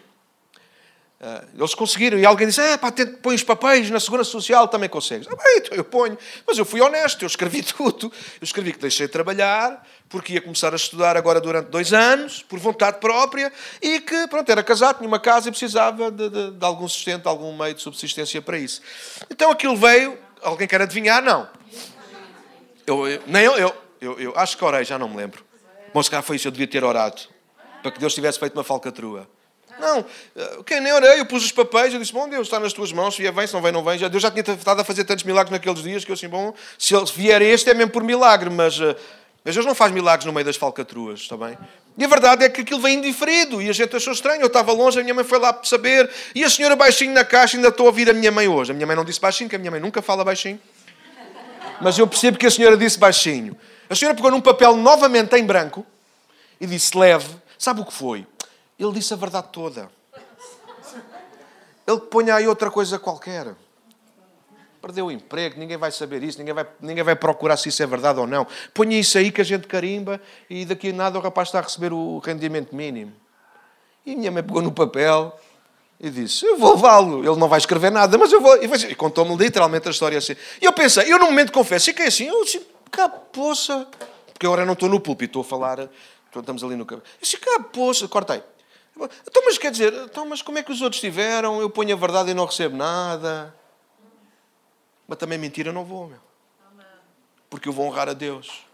Uh, eles conseguiram, e alguém disse: é, pá, põe os papéis na Segurança Social, também consegues. Ah, bem, então eu ponho. Mas eu fui honesto, eu escrevi *laughs* tudo. Eu escrevi que deixei de trabalhar, porque ia começar a estudar agora durante dois anos, por vontade própria, e que, pronto, era casado, tinha uma casa e precisava de, de, de algum sustento, algum meio de subsistência para isso. Então aquilo veio, alguém quer adivinhar? Não. Eu, eu nem eu, eu, eu, eu, acho que orei, já não me lembro. Bom, se calhar foi isso, eu devia ter orado, para que Deus tivesse feito uma falcatrua. Não, quem nem orei, eu pus os papéis, eu disse, bom Deus, está nas tuas mãos, se vier vem, se não vem, não vem. Já, Deus já tinha estado a fazer tantos milagres naqueles dias que eu assim, bom, se vier este é mesmo por milagre, mas, eh, mas Deus não faz milagres no meio das falcatruas, está bem? E a verdade é que aquilo vem indiferido e a gente achou estranho. Eu estava longe, a minha mãe foi lá saber e a senhora baixinho na caixa, ainda estou a ouvir a minha mãe hoje. A minha mãe não disse baixinho, que a minha mãe nunca fala baixinho. Mas eu percebo que a senhora disse baixinho. A senhora pegou num papel novamente em branco e disse leve. Sabe o que foi? Ele disse a verdade toda. Ele põe aí outra coisa qualquer. Perdeu o emprego, ninguém vai saber isso, ninguém vai, ninguém vai procurar se isso é verdade ou não. Põe isso aí que a gente carimba e daqui a nada o rapaz está a receber o rendimento mínimo. E minha mãe pegou no papel e disse: Eu vou levá-lo. Ele não vai escrever nada, mas eu vou. E contou-me literalmente a história assim. E eu pensei, eu no momento confesso, fiquei assim, eu disse: Capoça. Porque agora não estou no púlpito, estou a falar, estamos ali no cabelo. Eu disse: Capoça, cortei. Então, mas quer dizer, então, mas como é que os outros tiveram? Eu ponho a verdade e não recebo nada. Mas também mentira não vou, meu. Porque eu vou honrar a Deus.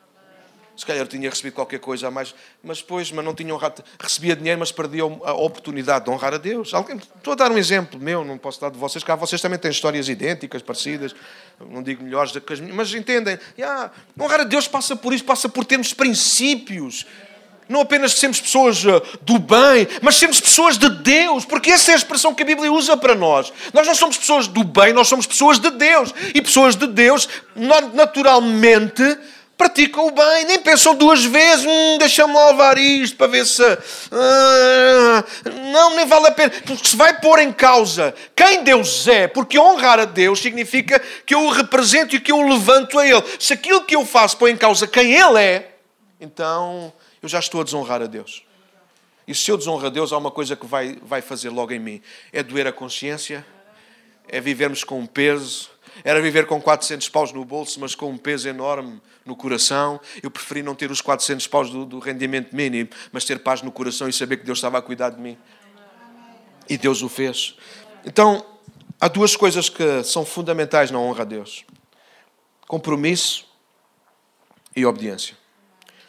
Se calhar eu tinha recebido qualquer coisa a mais, mas depois mas não tinha honrado. Recebia dinheiro, mas perdia a oportunidade de honrar a Deus. Alguém, estou a dar um exemplo meu, não posso dar de vocês, cá vocês também têm histórias idênticas, parecidas, não digo melhores do que as minhas, mas entendem. Yeah, honrar a Deus passa por isso, passa por termos princípios. Não apenas sermos pessoas eh, do bem, mas sermos pessoas de Deus, porque essa é a expressão que a Bíblia usa para nós. Nós não somos pessoas do bem, nós somos pessoas de Deus. E pessoas de Deus, naturalmente, praticam o bem, nem pensam duas vezes, hum, deixa-me lá levar isto para ver se. Ah, não, nem vale a pena, porque se vai pôr em causa quem Deus é, porque honrar a Deus significa que eu o represento e que eu o levanto a Ele. Se aquilo que eu faço põe em causa quem Ele é, então eu já estou a desonrar a Deus. E se eu desonro a Deus, há uma coisa que vai, vai fazer logo em mim: é doer a consciência, é vivermos com um peso. Era viver com 400 paus no bolso, mas com um peso enorme no coração. Eu preferi não ter os 400 paus do, do rendimento mínimo, mas ter paz no coração e saber que Deus estava a cuidar de mim. E Deus o fez. Então, há duas coisas que são fundamentais na honra a Deus: compromisso e obediência.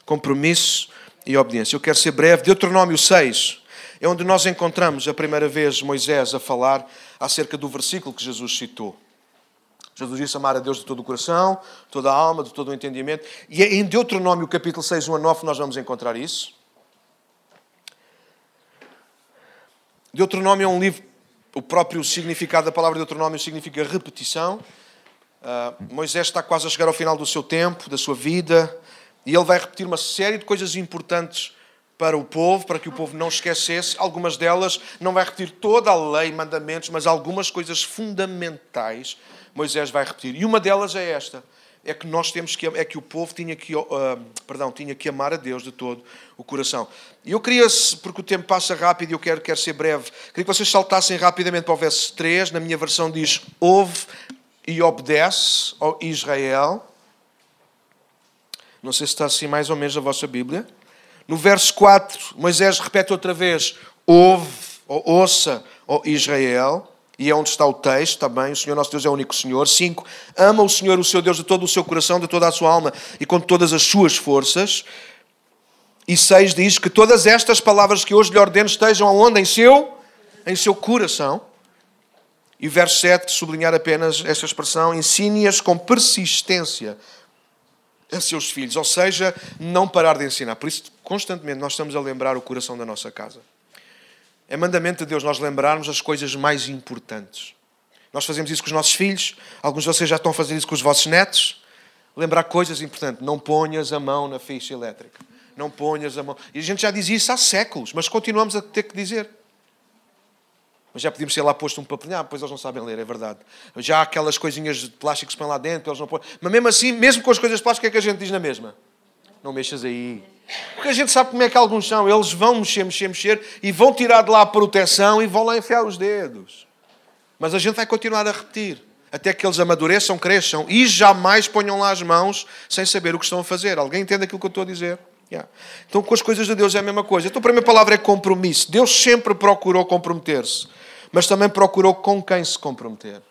Compromisso e obediência. Eu quero ser breve. Deuteronômio 6 é onde nós encontramos a primeira vez Moisés a falar acerca do versículo que Jesus citou. Jesus disse amar a Deus de todo o coração, toda a alma, de todo o entendimento. E é em Deuteronômio capítulo 6, 1 a 9, nós vamos encontrar isso. Deuteronômio é um livro, o próprio significado da palavra Deuteronômio significa repetição. Uh, Moisés está quase a chegar ao final do seu tempo, da sua vida. E ele vai repetir uma série de coisas importantes para o povo, para que o povo não esquecesse. Algumas delas, não vai repetir toda a lei, mandamentos, mas algumas coisas fundamentais Moisés vai repetir. E uma delas é esta: é que nós temos que é que o povo tinha que, uh, perdão, tinha que amar a Deus de todo o coração. E eu queria, porque o tempo passa rápido e eu quero, quero ser breve, queria que vocês saltassem rapidamente para o verso 3. Na minha versão diz: Ouve e obedece, ó Israel. Não sei se está assim mais ou menos a vossa Bíblia. No verso 4, Moisés repete outra vez: Ouve, ou ouça, ó Israel. E é onde está o texto também. O Senhor nosso Deus é o único Senhor. 5. Ama o Senhor, o seu Deus, de todo o seu coração, de toda a sua alma e com todas as suas forças. E 6 diz que todas estas palavras que hoje lhe ordeno estejam aonde? Em seu, em seu coração. E verso 7, sublinhar apenas esta expressão, ensine-as com persistência a seus filhos, ou seja, não parar de ensinar. Por isso, constantemente, nós estamos a lembrar o coração da nossa casa. É mandamento de Deus nós lembrarmos as coisas mais importantes. Nós fazemos isso com os nossos filhos, alguns de vocês já estão a fazer isso com os vossos netos. Lembrar coisas importantes. Não ponhas a mão na ficha elétrica. Não ponhas a mão. E a gente já diz isso há séculos, mas continuamos a ter que dizer. Mas já podíamos ter lá posto um papelinho. Ah, pois eles não sabem ler, é verdade. Já há aquelas coisinhas de plástico que se põem lá dentro, eles não põem. Mas mesmo assim, mesmo com as coisas de plástico, o que é que a gente diz na mesma? Não mexas aí. Porque a gente sabe como é que alguns são. Eles vão mexer, mexer, mexer e vão tirar de lá a proteção e vão lá enfiar os dedos. Mas a gente vai continuar a repetir. Até que eles amadureçam, cresçam e jamais ponham lá as mãos sem saber o que estão a fazer. Alguém entende aquilo que eu estou a dizer? Yeah. Então, com as coisas de Deus é a mesma coisa. Então, a primeira palavra é compromisso. Deus sempre procurou comprometer-se mas também procurou com quem se comprometer.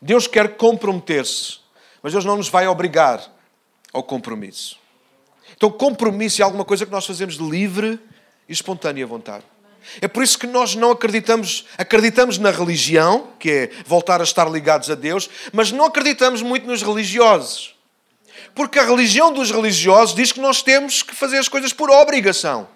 Deus quer comprometer-se, mas Deus não nos vai obrigar ao compromisso. Então, compromisso é alguma coisa que nós fazemos de livre e espontânea vontade. É por isso que nós não acreditamos, acreditamos na religião, que é voltar a estar ligados a Deus, mas não acreditamos muito nos religiosos. Porque a religião dos religiosos diz que nós temos que fazer as coisas por obrigação.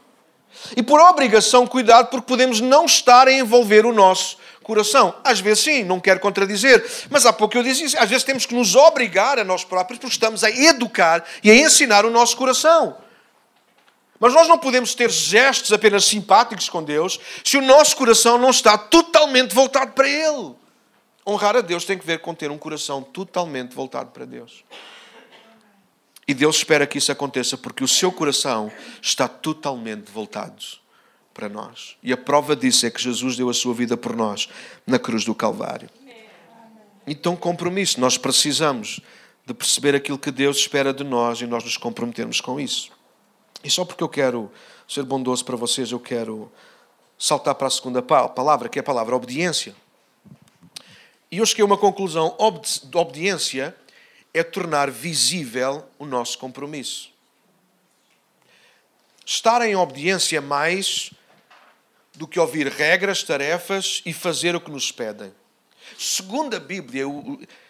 E por obrigação, cuidado, porque podemos não estar a envolver o nosso coração. Às vezes sim, não quero contradizer, mas há pouco eu disse isso. Às vezes temos que nos obrigar a nós próprios, porque estamos a educar e a ensinar o nosso coração. Mas nós não podemos ter gestos apenas simpáticos com Deus se o nosso coração não está totalmente voltado para Ele. Honrar a Deus tem que ver com ter um coração totalmente voltado para Deus. E Deus espera que isso aconteça porque o seu coração está totalmente voltado para nós. E a prova disso é que Jesus deu a sua vida por nós na cruz do Calvário. Então, compromisso. Nós precisamos de perceber aquilo que Deus espera de nós e nós nos comprometermos com isso. E só porque eu quero ser bondoso para vocês, eu quero saltar para a segunda palavra, que é a palavra obediência. E eu cheguei a uma conclusão: obediência é tornar visível o nosso compromisso. Estar em obediência mais do que ouvir regras, tarefas e fazer o que nos pedem. Segundo a Bíblia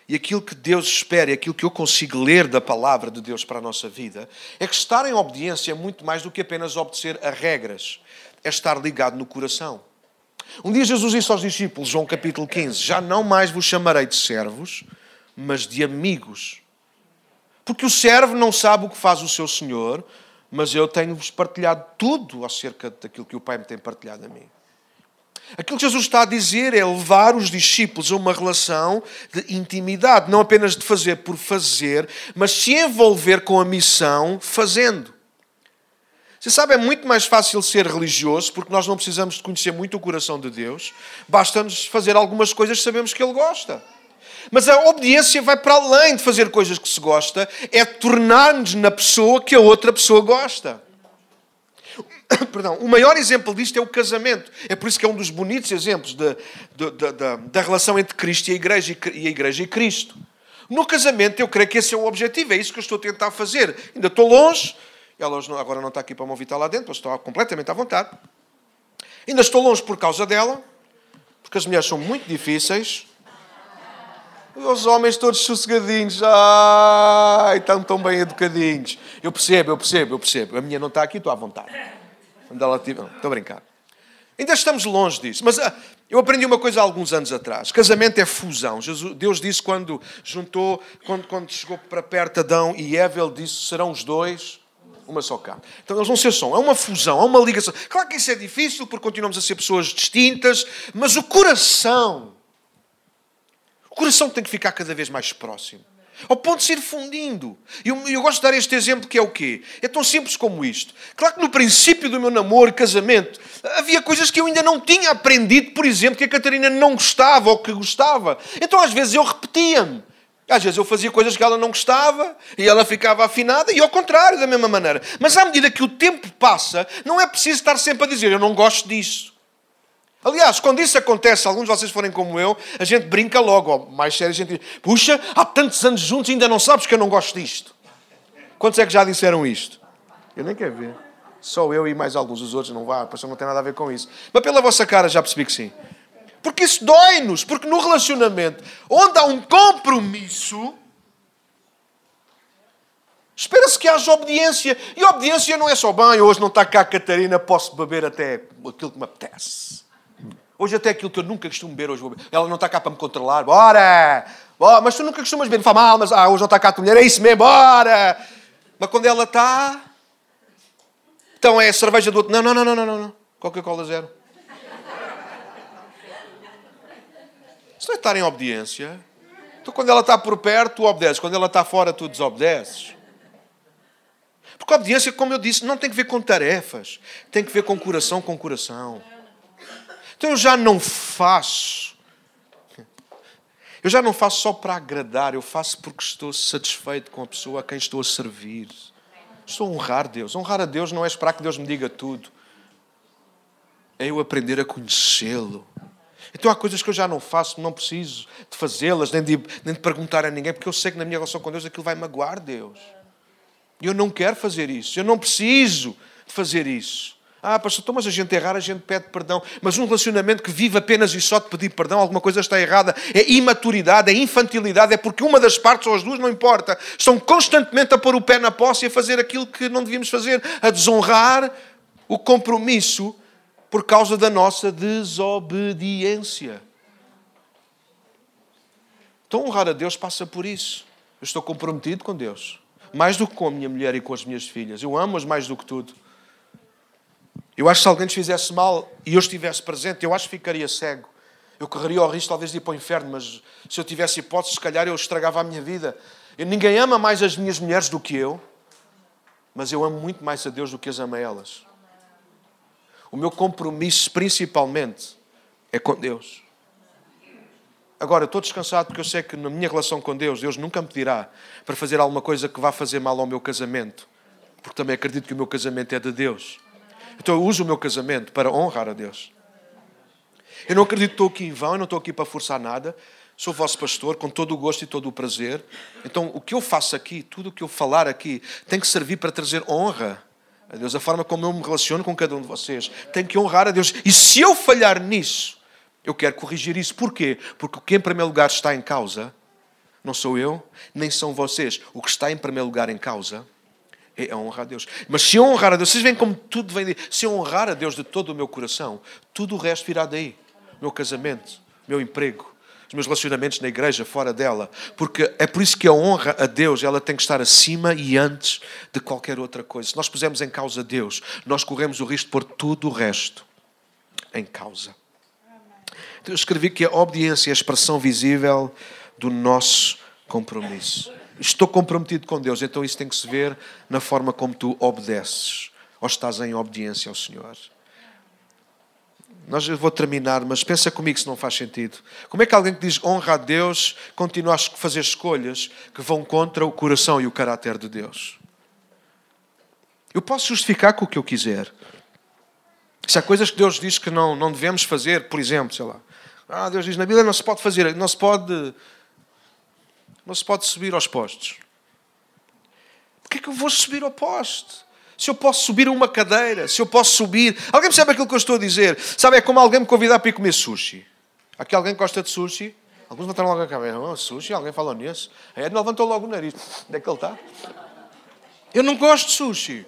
e aquilo que Deus espera e aquilo que eu consigo ler da palavra de Deus para a nossa vida, é que estar em obediência é muito mais do que apenas obedecer a regras, é estar ligado no coração. Um dia Jesus disse aos discípulos, João capítulo 15: Já não mais vos chamarei de servos, mas de amigos. Porque o servo não sabe o que faz o seu senhor, mas eu tenho-vos partilhado tudo acerca daquilo que o Pai me tem partilhado a mim. Aquilo que Jesus está a dizer é levar os discípulos a uma relação de intimidade, não apenas de fazer por fazer, mas se envolver com a missão fazendo. Você sabe, é muito mais fácil ser religioso porque nós não precisamos de conhecer muito o coração de Deus, basta-nos fazer algumas coisas que sabemos que Ele gosta. Mas a obediência vai para além de fazer coisas que se gosta, é tornar-nos na pessoa que a outra pessoa gosta. *coughs* Perdão, o maior exemplo disto é o casamento. É por isso que é um dos bonitos exemplos da, da, da relação entre Cristo e a, igreja, e a Igreja e Cristo. No casamento, eu creio que esse é o objetivo, é isso que eu estou a tentar fazer. Ainda estou longe, ela agora não está aqui para me ouvir, está lá dentro, estou completamente à vontade. Ainda estou longe por causa dela, porque as mulheres são muito difíceis, os homens todos sossegadinhos, ai, estão tão bem educadinhos. Eu percebo, eu percebo, eu percebo. A minha não está aqui, estou à vontade. Ela estou a brincar. Ainda estamos longe disso. Mas ah, eu aprendi uma coisa há alguns anos atrás. Casamento é fusão. Jesus, Deus disse quando juntou, quando, quando chegou para perto Adão e Eva, ele disse: serão os dois uma só carne. Então eles vão ser som. É uma fusão, é uma ligação. Claro que isso é difícil porque continuamos a ser pessoas distintas, mas o coração o coração tem que ficar cada vez mais próximo. Ao ponto de ser fundindo. E eu, eu, gosto de dar este exemplo que é o quê? É tão simples como isto. Claro que no princípio do meu namoro casamento havia coisas que eu ainda não tinha aprendido, por exemplo, que a Catarina não gostava ou que gostava. Então às vezes eu repetia-me. Às vezes eu fazia coisas que ela não gostava e ela ficava afinada, e ao contrário, da mesma maneira. Mas à medida que o tempo passa, não é preciso estar sempre a dizer eu não gosto disso. Aliás, quando isso acontece, alguns de vocês forem como eu, a gente brinca logo, ou mais sério, a gente diz: Puxa, há tantos anos juntos e ainda não sabes que eu não gosto disto. Quantos é que já disseram isto? Eu nem quero ver. Só eu e mais alguns, os outros não vá, a não tem nada a ver com isso. Mas pela vossa cara já percebi que sim. Porque isso dói-nos, porque no relacionamento onde há um compromisso, espera-se que haja obediência. E obediência não é só bem, hoje não está cá a Catarina, posso beber até aquilo que me apetece. Hoje até aquilo que eu nunca costumo beber, hoje. Ela não está cá para me controlar, bora! bora mas tu nunca costumas beber, faz mal, mas ah, hoje não está cá a tua mulher, é isso mesmo, bora! Mas quando ela está, então é cerveja do outro. Não, não, não, não, não, não. Coca-Cola zero. Isso não é estar em obediência. Então, quando ela está por perto, tu obedeces. Quando ela está fora, tu desobedeces. Porque a obediência, como eu disse, não tem que ver com tarefas. Tem que ver com coração com coração. Então, eu já não faço. Eu já não faço só para agradar. Eu faço porque estou satisfeito com a pessoa a quem estou a servir. Estou a honrar Deus. Honrar a Deus não é esperar que Deus me diga tudo. É eu aprender a conhecê-lo. Então há coisas que eu já não faço, não preciso de fazê-las, nem de, nem de perguntar a ninguém, porque eu sei que na minha relação com Deus aquilo vai magoar Deus. E eu não quero fazer isso, eu não preciso de fazer isso. Ah, pastor, então, mas a gente é raro, a gente pede perdão. Mas um relacionamento que vive apenas e só de pedir perdão, alguma coisa está errada. É imaturidade, é infantilidade, é porque uma das partes ou as duas, não importa, estão constantemente a pôr o pé na posse e a fazer aquilo que não devíamos fazer, a desonrar o compromisso por causa da nossa desobediência. Então, honrar a Deus passa por isso. Eu estou comprometido com Deus, mais do que com a minha mulher e com as minhas filhas. Eu amo-as mais do que tudo. Eu acho que se alguém nos fizesse mal e eu estivesse presente, eu acho que ficaria cego. Eu correria o risco talvez de ir para o inferno, mas se eu tivesse hipótese, se calhar eu estragava a minha vida. Eu, ninguém ama mais as minhas mulheres do que eu, mas eu amo muito mais a Deus do que as amo a elas. O meu compromisso, principalmente, é com Deus. Agora, estou descansado porque eu sei que na minha relação com Deus, Deus nunca me pedirá para fazer alguma coisa que vá fazer mal ao meu casamento, porque também acredito que o meu casamento é de Deus. Então eu uso o meu casamento para honrar a Deus. Eu não acredito que estou aqui em vão, eu não estou aqui para forçar nada. Sou vosso pastor com todo o gosto e todo o prazer. Então o que eu faço aqui, tudo o que eu falar aqui, tem que servir para trazer honra a Deus. A forma como eu me relaciono com cada um de vocês tem que honrar a Deus. E se eu falhar nisso, eu quero corrigir isso. Porquê? Porque o que em primeiro lugar está em causa não sou eu, nem são vocês. O que está em primeiro lugar em causa é a honra a Deus. Mas se eu honrar a Deus, vocês veem como tudo vem de. Se eu honrar a Deus de todo o meu coração, tudo o resto virá daí. Meu casamento, meu emprego, os meus relacionamentos na igreja, fora dela. Porque é por isso que a honra a Deus ela tem que estar acima e antes de qualquer outra coisa. Se nós pusermos em causa Deus, nós corremos o risco de pôr tudo o resto em causa. Então, eu escrevi que a obediência é a expressão visível do nosso compromisso estou comprometido com Deus, então isso tem que se ver na forma como tu obedeces ou estás em obediência ao Senhor. Nós eu vou terminar, mas pensa comigo se não faz sentido. Como é que alguém que diz honra a Deus continua a fazer escolhas que vão contra o coração e o caráter de Deus? Eu posso justificar com o que eu quiser. Se há coisas que Deus diz que não, não devemos fazer, por exemplo, sei lá. Ah, Deus diz na Bíblia não se pode fazer, não se pode não se pode subir aos postes. Porquê é que eu vou subir ao poste? Se eu posso subir a uma cadeira, se eu posso subir. Alguém percebe aquilo que eu estou a dizer? Sabe, é como alguém me convidar para ir comer sushi. Aqui alguém gosta de sushi? Alguns levantaram logo a cabeça. Oh, sushi? Alguém falou nisso? A Edna levantou logo o nariz. Onde é que ele está? Eu não gosto de sushi.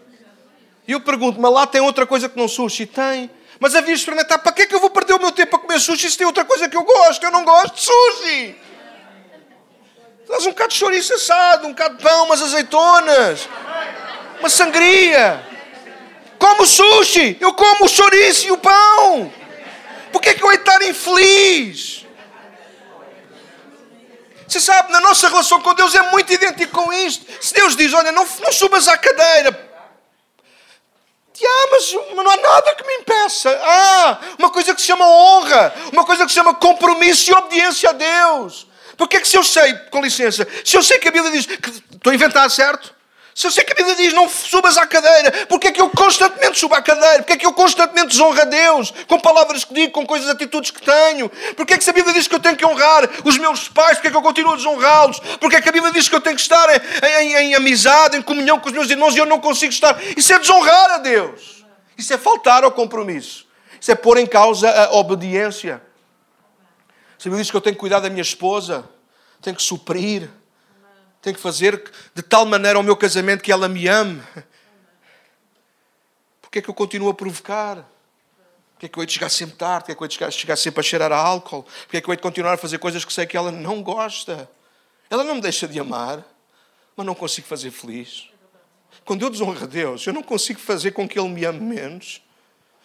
E eu pergunto, mas lá tem outra coisa que não sushi? Tem. Mas havia experimentar. Para que é que eu vou perder o meu tempo a comer sushi se tem outra coisa que eu gosto? Eu não gosto de sushi. Traz um bocado de chouriço assado, um bocado de pão, umas azeitonas, uma sangria. Como sushi, eu como o chouriço e o pão. Porquê é que eu hei de estar infeliz? Você sabe, na nossa relação com Deus é muito idêntico com isto. Se Deus diz, olha, não, não subas à cadeira. Ah, mas não há nada que me impeça. Ah, uma coisa que se chama honra, uma coisa que se chama compromisso e obediência a Deus. Porque é que se eu sei, com licença, se eu sei que a Bíblia diz que estou a inventar certo, se eu sei que a Bíblia diz não subas à cadeira, porque é que eu constantemente subo à cadeira? Porque é que eu constantemente desonro a Deus com palavras que digo, com coisas, atitudes que tenho? Porque é que se a Bíblia diz que eu tenho que honrar os meus pais, porque é que eu continuo a desonrá-los? Porque é que a Bíblia diz que eu tenho que estar em, em, em amizade, em comunhão com os meus irmãos e eu não consigo estar? Isso é desonrar a Deus. Isso é faltar ao compromisso. Isso é pôr em causa a obediência. Bíblia diz que eu tenho que cuidar da minha esposa, tenho que suprir, tenho que fazer de tal maneira o meu casamento que ela me ame. Porquê é que eu continuo a provocar? Porquê é que eu hei de chegar sempre tarde? Porquê é que eu hei de chegar, sempre a cheirar a álcool? Porquê é que eu hei de continuar a fazer coisas que sei que ela não gosta? Ela não me deixa de amar, mas não consigo fazer feliz. Quando eu desonro a Deus, eu não consigo fazer com que Ele me ame menos,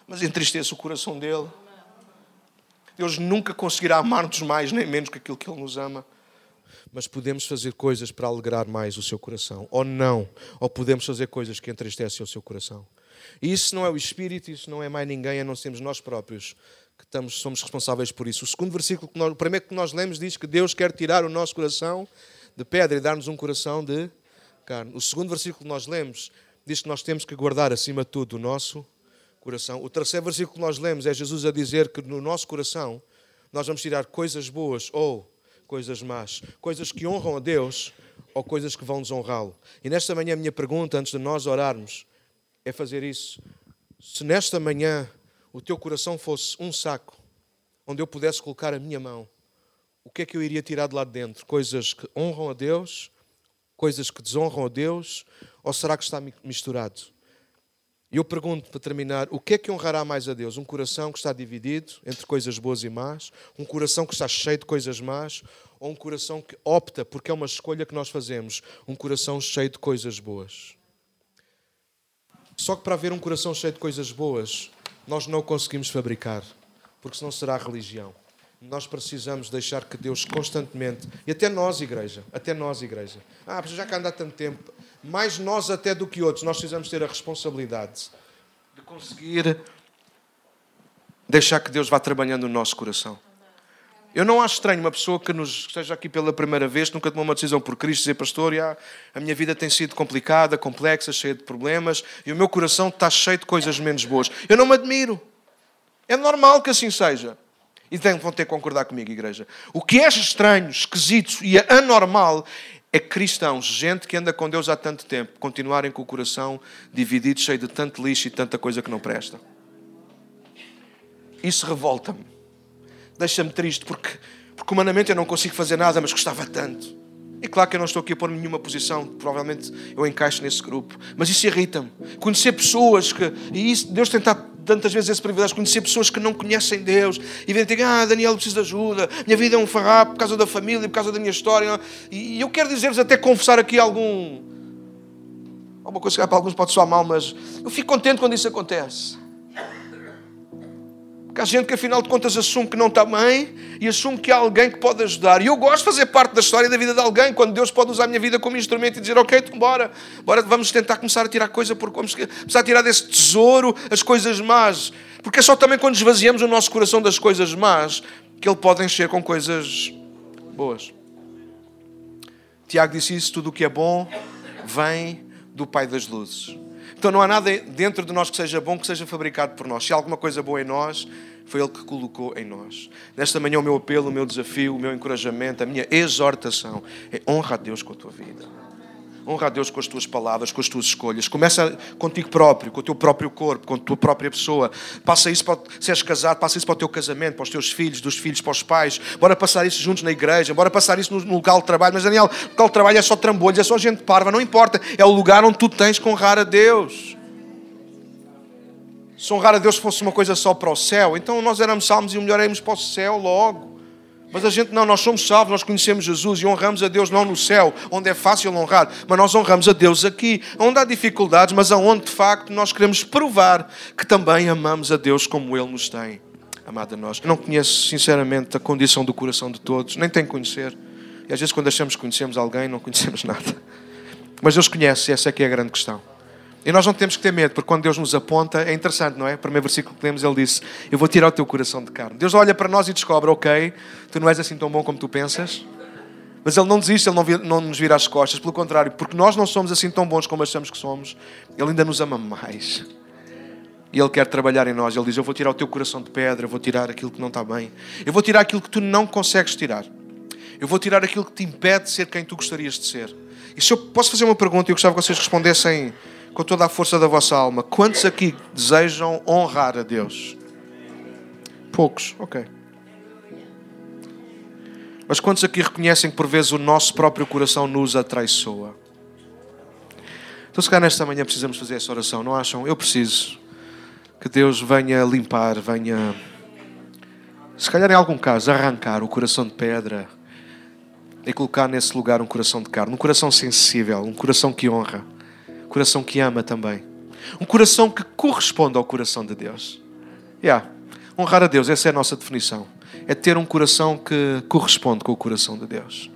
mas entristeço o coração dele. Deus nunca conseguirá amar-nos mais nem menos que aquilo que Ele nos ama. Mas podemos fazer coisas para alegrar mais o seu coração, ou não, ou podemos fazer coisas que entristecem o seu coração. E isso não é o Espírito, isso não é mais ninguém, a não sermos nós próprios que estamos, somos responsáveis por isso. O segundo versículo, nós, o primeiro que nós lemos, diz que Deus quer tirar o nosso coração de pedra e dar-nos um coração de carne. O segundo versículo que nós lemos diz que nós temos que guardar acima de tudo o nosso coração. O terceiro versículo que nós lemos é Jesus a dizer que no nosso coração nós vamos tirar coisas boas ou coisas más, coisas que honram a Deus ou coisas que vão desonrá-lo. E nesta manhã a minha pergunta, antes de nós orarmos, é fazer isso. Se nesta manhã o teu coração fosse um saco onde eu pudesse colocar a minha mão, o que é que eu iria tirar de lá de dentro? Coisas que honram a Deus, coisas que desonram a Deus, ou será que está misturado? E eu pergunto para terminar: o que é que honrará mais a Deus? Um coração que está dividido entre coisas boas e más? Um coração que está cheio de coisas más? Ou um coração que opta, porque é uma escolha que nós fazemos, um coração cheio de coisas boas? Só que para haver um coração cheio de coisas boas, nós não o conseguimos fabricar, porque senão será religião. Nós precisamos deixar que Deus constantemente, e até nós, igreja, até nós, igreja, ah, já que anda há tanto tempo, mais nós até do que outros, nós precisamos ter a responsabilidade de conseguir deixar que Deus vá trabalhando no nosso coração. Eu não acho estranho uma pessoa que nos esteja aqui pela primeira vez, nunca tomou uma decisão por Cristo, dizer, pastor, já, a minha vida tem sido complicada, complexa, cheia de problemas, e o meu coração está cheio de coisas menos boas. Eu não me admiro. É normal que assim seja. E vão ter que concordar comigo, igreja. O que é estranho, esquisito e anormal é cristãos, gente que anda com Deus há tanto tempo, continuarem com o coração dividido, cheio de tanto lixo e tanta coisa que não presta. Isso revolta-me deixa-me triste porque, porque humanamente eu não consigo fazer nada, mas gostava tanto. E claro que eu não estou aqui a pôr nenhuma posição, provavelmente eu encaixo nesse grupo, mas isso irrita-me. Conhecer pessoas que, e isso, Deus tem tantas vezes esse privilégio, conhecer pessoas que não conhecem Deus e vêm dizer, ah, Daniel, preciso de ajuda, minha vida é um farrapo por causa da família, por causa da minha história. E eu quero dizer-vos, até confessar aqui algum. Alguma coisa que para alguns pode soar mal, mas eu fico contente quando isso acontece. Porque há gente que afinal de contas assume que não está bem e assume que há alguém que pode ajudar. E eu gosto de fazer parte da história da vida de alguém, quando Deus pode usar a minha vida como instrumento e dizer, ok, então bora, bora vamos tentar começar a tirar coisa por vamos começar a tirar desse tesouro as coisas más. Porque é só também quando esvaziamos o nosso coração das coisas más que ele pode encher com coisas boas. Tiago disse isso, tudo o que é bom vem do Pai das Luzes. Então não há nada dentro de nós que seja bom que seja fabricado por nós. Se há alguma coisa boa em nós, foi Ele que colocou em nós. Nesta manhã, o meu apelo, o meu desafio, o meu encorajamento, a minha exortação é honra a Deus com a tua vida. Honra a Deus com as tuas palavras, com as tuas escolhas. Começa contigo próprio, com o teu próprio corpo, com a tua própria pessoa. Passa isso para, se és casado, passa isso para o teu casamento, para os teus filhos, dos filhos para os pais. Bora passar isso juntos na igreja, bora passar isso no, no local de trabalho. Mas Daniel, o local de trabalho é só trambolhos, é só gente parva, não importa. É o lugar onde tu tens que honrar a Deus. Se honrar a Deus fosse uma coisa só para o céu, então nós éramos salmos e melhor para o céu logo. Mas a gente não, nós somos salvos, nós conhecemos Jesus e honramos a Deus não no céu, onde é fácil honrar, mas nós honramos a Deus aqui, onde há dificuldades, mas aonde de facto nós queremos provar que também amamos a Deus como Ele nos tem amado a nós. Eu não conheço sinceramente a condição do coração de todos, nem tenho que conhecer. E às vezes quando achamos que conhecemos alguém, não conhecemos *laughs* nada. Mas Deus conhece, essa é que é a grande questão. E nós não temos que ter medo, porque quando Deus nos aponta, é interessante, não é? O primeiro versículo que lemos, ele disse: Eu vou tirar o teu coração de carne. Deus olha para nós e descobre: Ok, tu não és assim tão bom como tu pensas. Mas Ele não desiste, Ele não, não nos vira as costas. Pelo contrário, porque nós não somos assim tão bons como achamos que somos, Ele ainda nos ama mais. E Ele quer trabalhar em nós. Ele diz: Eu vou tirar o teu coração de pedra, eu vou tirar aquilo que não está bem, eu vou tirar aquilo que tu não consegues tirar, eu vou tirar aquilo que te impede de ser quem tu gostarias de ser. E se eu posso fazer uma pergunta eu gostava que vocês respondessem com toda a força da vossa alma. Quantos aqui desejam honrar a Deus? Poucos, ok. Mas quantos aqui reconhecem que por vezes o nosso próprio coração nos atraiçoa? Então, se calhar nesta manhã precisamos fazer essa oração, não acham? Eu preciso que Deus venha limpar, venha, se calhar em algum caso, arrancar o coração de pedra e colocar nesse lugar um coração de carne, um coração sensível, um coração que honra, coração que ama também, um coração que corresponde ao coração de Deus. Yeah. Honrar a Deus, essa é a nossa definição. É ter um coração que corresponde com o coração de Deus.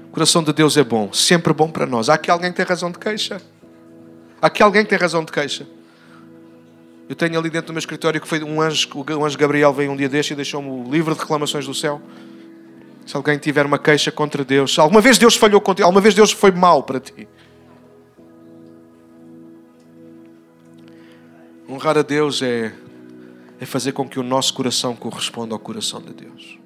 O coração de Deus é bom, sempre bom para nós. Há aqui alguém que tem razão de queixa? Há aqui alguém que tem razão de queixa? Eu tenho ali dentro do meu escritório que foi um anjo, o anjo Gabriel veio um dia deste e deixou-me o livro de reclamações do céu. Se alguém tiver uma queixa contra Deus, alguma vez Deus falhou contigo, alguma vez Deus foi mau para ti. Honrar a Deus é, é fazer com que o nosso coração corresponda ao coração de Deus.